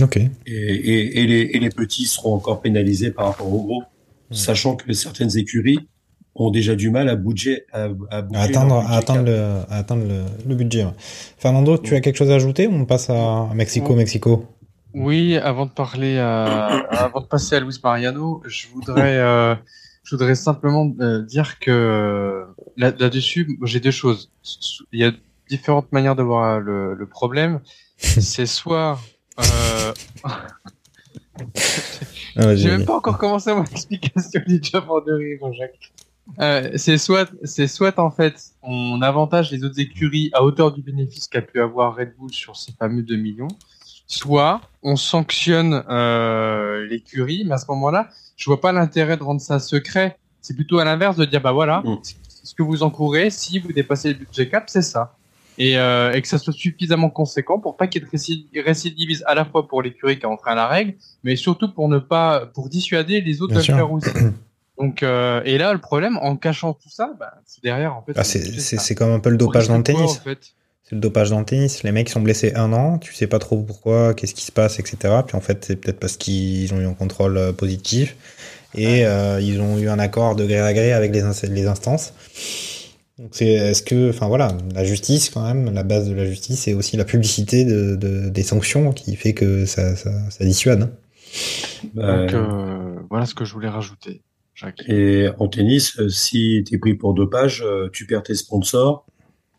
Ok. et, et, et les, et les petits seront encore pénalisés par rapport aux gros, sachant que certaines écuries ont déjà du mal à bouger, à, à bouger À atteindre, leur budget à atteindre, le, à atteindre le, le budget. ouais. Fernando, tu as quelque chose à ajouter ou on passe à Mexico, Ouais. Mexico? Oui, avant de parler à, [coughs] avant de passer à Luis Mariano, je voudrais, euh, je voudrais simplement euh, dire que là- là-dessus, j'ai deux choses. Il y a différentes manières de voir le, le problème. [laughs] C'est soit, euh, Ah, [laughs] j'ai même pas encore commencé mon [laughs] explication du job en de rire, Jacques. Euh, c'est soit, c'est soit en fait, on avantage les autres écuries à hauteur du bénéfice qu'a pu avoir Red Bull sur ces fameux 2 millions, soit on sanctionne euh, l'écurie, mais à ce moment-là, je vois pas l'intérêt de rendre ça secret. C'est plutôt à l'inverse de dire bah voilà, Mm. ce que vous encourez, si vous dépassez le budget cap, c'est ça. Et, euh, et que ça soit suffisamment conséquent pour pas qu'il y ait de récid- récidivisme à la fois pour l'écurie qui a à la règle, mais surtout pour ne pas pour dissuader les autres faire aussi. [clears throat] Donc euh, et là le problème en cachant tout ça, bah, c'est derrière en fait. Ah, on c'est, comme un peu le dopage dans le tennis. en fait? C'est le dopage dans le tennis. Les mecs sont blessés un an, tu sais pas trop pourquoi, qu'est-ce qui se passe, etc. Puis en fait, c'est peut-être parce qu'ils ont eu un contrôle euh, positif et euh, ils ont eu un accord de gré à gré avec les, les instances. Donc c'est, est-ce que, enfin voilà, la justice quand même, la base de la justice, c'est aussi la publicité de, de- des sanctions qui fait que ça, ça, ça dissuade. hein. Bah, Donc euh, voilà ce que je voulais rajouter, Jacques. Et en tennis, euh, si tu es pris pour dopage, euh, tu perds tes sponsors.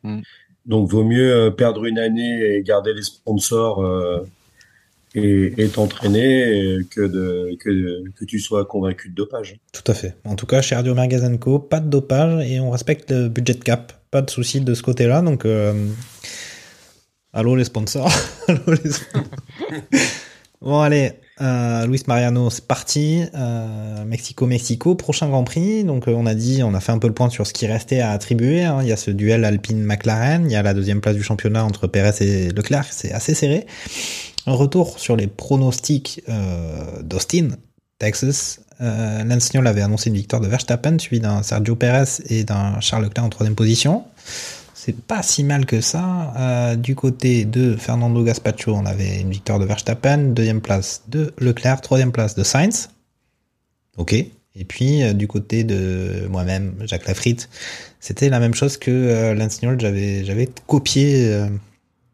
Mm. Donc, vaut mieux euh, perdre une année et garder les sponsors euh, et et t'entraîner que, de, que, de- que tu sois convaincu de dopage. Tout à fait. En tout cas, chez Radio Magazine Co, pas de dopage et on respecte le budget de cap. Pas de souci de ce côté-là. Donc, euh, allô les sponsors. [laughs] allô les sponsors. [laughs] bon, allez. Euh, Luis Mariano, c'est parti. Euh, Mexico, Mexico, prochain Grand Prix. Donc, euh, on a dit, on a fait un peu le point sur ce qui restait à attribuer. hein. Il y a ce duel Alpine-McLaren. Il y a la deuxième place du championnat entre Perez et Leclerc. C'est assez serré. Retour sur les pronostics d'Austin, Texas. Euh, Lance avait annoncé une victoire de Verstappen, suivi d'un Sergio Perez et d'un Charles Leclerc en troisième position. Pas si mal que ça. Euh, du côté de Fernando Gaspacho, on avait une victoire de Verstappen, deuxième place de Leclerc, troisième place de Sainz. Ok. Et puis euh, du côté de moi-même, Jacques Lafritte, c'était la même chose que euh, Lance. J'avais j'avais copié euh,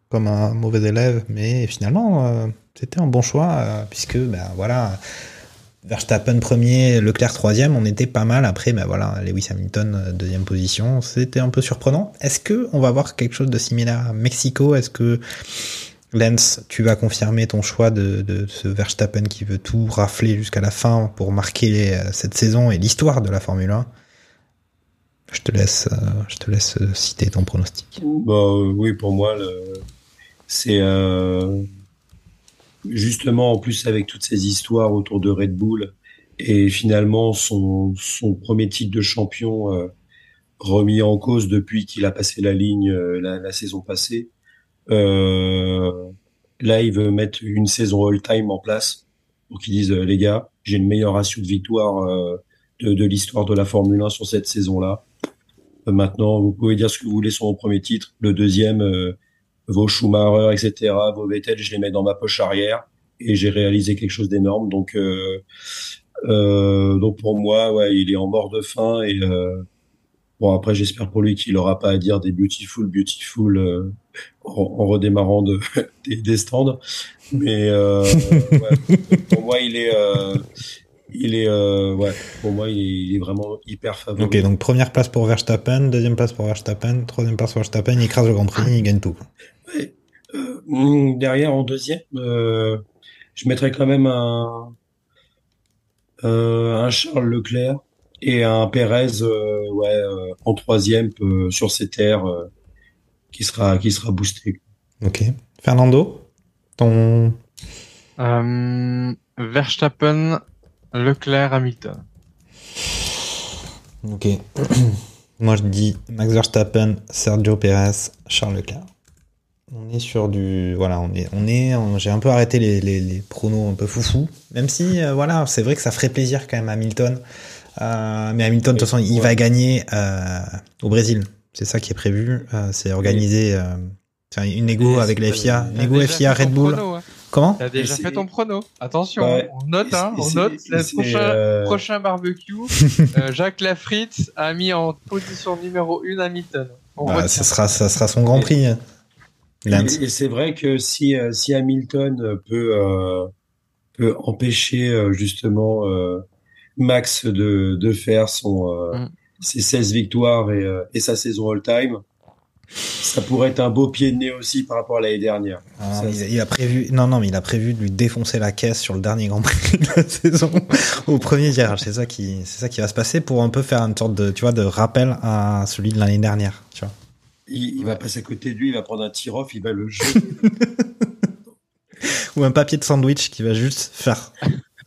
comme un mauvais élève, mais finalement c'était un bon choix puisque ben voilà. Verstappen premier, Leclerc troisième, on était pas mal. Après, ben voilà, Lewis Hamilton euh, deuxième position, c'était un peu surprenant. Est-ce que on va voir quelque chose de similaire à Mexico? Est-ce que Lens, tu vas confirmer ton choix de, ce Verstappen qui veut tout rafler jusqu'à la fin pour marquer euh, cette saison et l'histoire de la Formule 1 Je te laisse, euh, je te laisse citer ton pronostic. Bah, oui, pour moi, c'est justement en plus avec toutes ces histoires autour de Red Bull et finalement son, son premier titre de champion euh, remis en cause depuis qu'il a passé la ligne euh, la, la saison passée. Euh, là, il veut mettre une saison all-time en place pour qu'ils disent euh, les gars, j'ai le meilleur ratio de victoire de, de l'histoire de la Formule 1 sur cette saison-là. Maintenant, vous pouvez dire ce que vous voulez sur mon premier titre. Le deuxième, vos Schumacher, etc., vos Vettel, je les mets dans ma poche arrière et j'ai réalisé quelque chose d'énorme. Donc, euh, euh, donc pour moi, ouais, il est en mort de faim et euh, bon après, j'espère pour lui qu'il aura pas à dire des beautiful, beautiful euh, en, en redémarrant de, [laughs] des, stands. Mais euh, ouais, pour moi, il est, euh, il est, euh, ouais, pour moi, il est, il est vraiment hyper favori. Ok, donc première place pour Verstappen, deuxième place pour Verstappen, troisième place pour Verstappen, il écrase le Grand Prix, il gagne tout. Euh, mm, derrière, en deuxième, euh, je mettrais quand même un, euh, un Charles Leclerc et un Pérez euh, ouais, euh, en troisième euh, sur ses terres. euh, qui sera qui sera boosté. Ok. Fernando, ton Euh, Verstappen, Leclerc, Hamilton. Ok. [clears throat] Moi, je dis Max Verstappen, Sergio Perez, Charles Leclerc. On est sur du, voilà, on est, on est, on- j'ai un peu arrêté les, les, les pronos un peu foufou. Même si, euh, voilà, c'est vrai que ça ferait plaisir quand même à Hamilton. Euh, mais Hamilton, de toute façon, il va gagner euh, au Brésil. C'est ça qui est prévu. Euh, c'est organisé. Euh, une négo Et avec la FIA, négo FIA Red Bull. prono, hein. Comment T'as déjà fait ton prono. Attention, Ouais. on note, hein, on note. Le prochain, euh, prochain barbecue, [laughs] euh, Jacques Lafritte a mis en position numéro 1 Hamilton. On Bah, ça sera, ça sera son Grand Prix. Et, et c'est vrai que si euh, si Hamilton peut euh, peut empêcher euh, justement euh, Max de de faire son euh, Mm. ses 16 victoires et euh, et sa saison all-time, ça pourrait être un beau pied de nez aussi par rapport à l'année dernière. Ah, Ça, il a prévu, non, non, mais il a prévu de lui défoncer la caisse sur le dernier Grand Prix de la [laughs] saison au premier virage. C'est ça qui, c'est ça qui va se passer pour un peu faire une sorte de, tu vois, de rappel à celui de l'année dernière, tu vois. Il, il va passer à côté de lui, il va prendre un tir-off, il va le [laughs] jeter. Ou un papier de sandwich qui va juste faire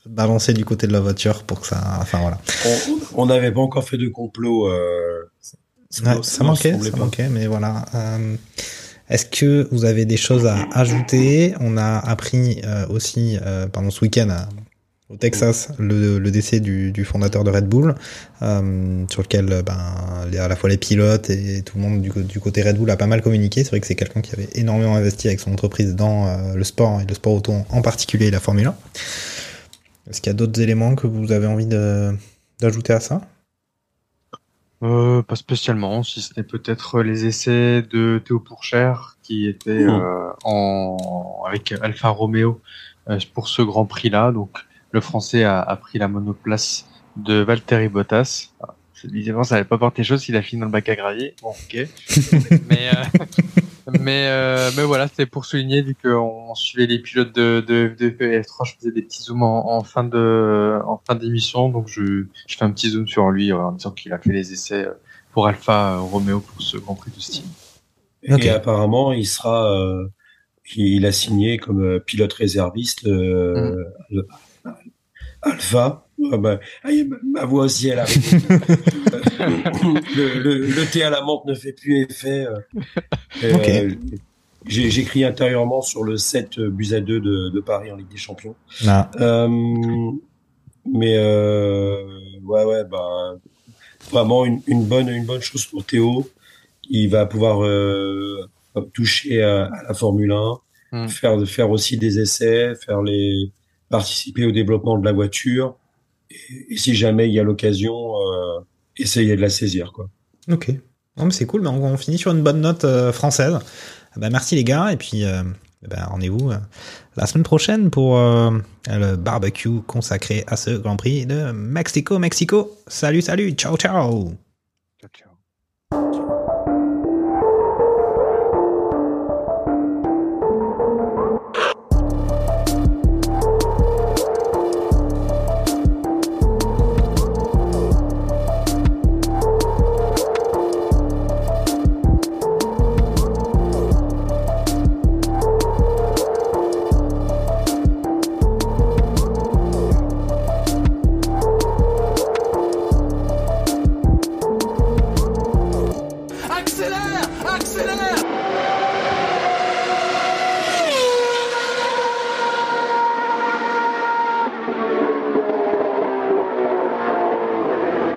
balancer du côté de la voiture pour que ça, enfin voilà. on n'avait pas encore fait de complot. Euh, Ouais, non, ça non, manquait, ça manquait, mais voilà. Euh, Est-ce que vous avez des choses à ajouter? On a appris euh, aussi euh, pendant ce week-end à- au Texas le, le décès du, du fondateur de Red Bull, euh, sur lequel euh, ben, les- à la fois les pilotes et tout le monde du, côté Red Bull a pas mal communiqué. C'est vrai que c'est quelqu'un qui avait énormément investi avec son entreprise dans euh, le sport et le sport auto en particulier et la Formule 1. Est-ce qu'il y a d'autres éléments que vous avez envie de- d'ajouter à ça? Euh, pas spécialement, si ce n'est peut-être les essais de Théo Pourchère qui étaient Mmh. euh, en avec Alfa Romeo euh, pour ce Grand Prix-là. Donc le Français a, a pris la monoplace de Valtteri Bottas. Ah, Évidemment, ça n'avait pas porté chose s'il a fini dans le bac à gravier. Bon, ok. [laughs] mais euh, mais euh, mais voilà, c'était pour souligner vu qu'on suivait les pilotes de de, de F3, je faisais des petits zooms en, en fin de en fin d'émission, donc je je fais un petit zoom sur lui euh, en disant qu'il a fait les essais euh, pour Alpha Romeo pour ce Grand Prix de Steam. Et apparemment, il sera, euh, il a signé comme pilote réserviste euh, le- Alpha. Ah bah, ah, ma voix aussi, elle arrive. [laughs] le, le, le thé à la menthe ne fait plus effet. euh. Euh, j'écris intérieurement sur le 7 buts à 2 de, de Paris en Ligue des Champions. Ah. Euh, mais euh, ouais, ouais, bah, vraiment une, une bonne, une bonne chose pour Théo. Il va pouvoir euh, toucher à, à la Formule 1, Mm. faire, faire aussi des essais, faire les participer au développement de la voiture. Et, si jamais il y a l'occasion, euh, essayer de la saisir, quoi. Ok. C'est cool, mais on, on finit sur une bonne note euh, française. Ah bah, merci les gars, et puis euh, eh ben, rendez-vous euh, la semaine prochaine pour euh, le barbecue consacré à ce Grand Prix de Mexico, Mexico. Salut, salut, ciao, ciao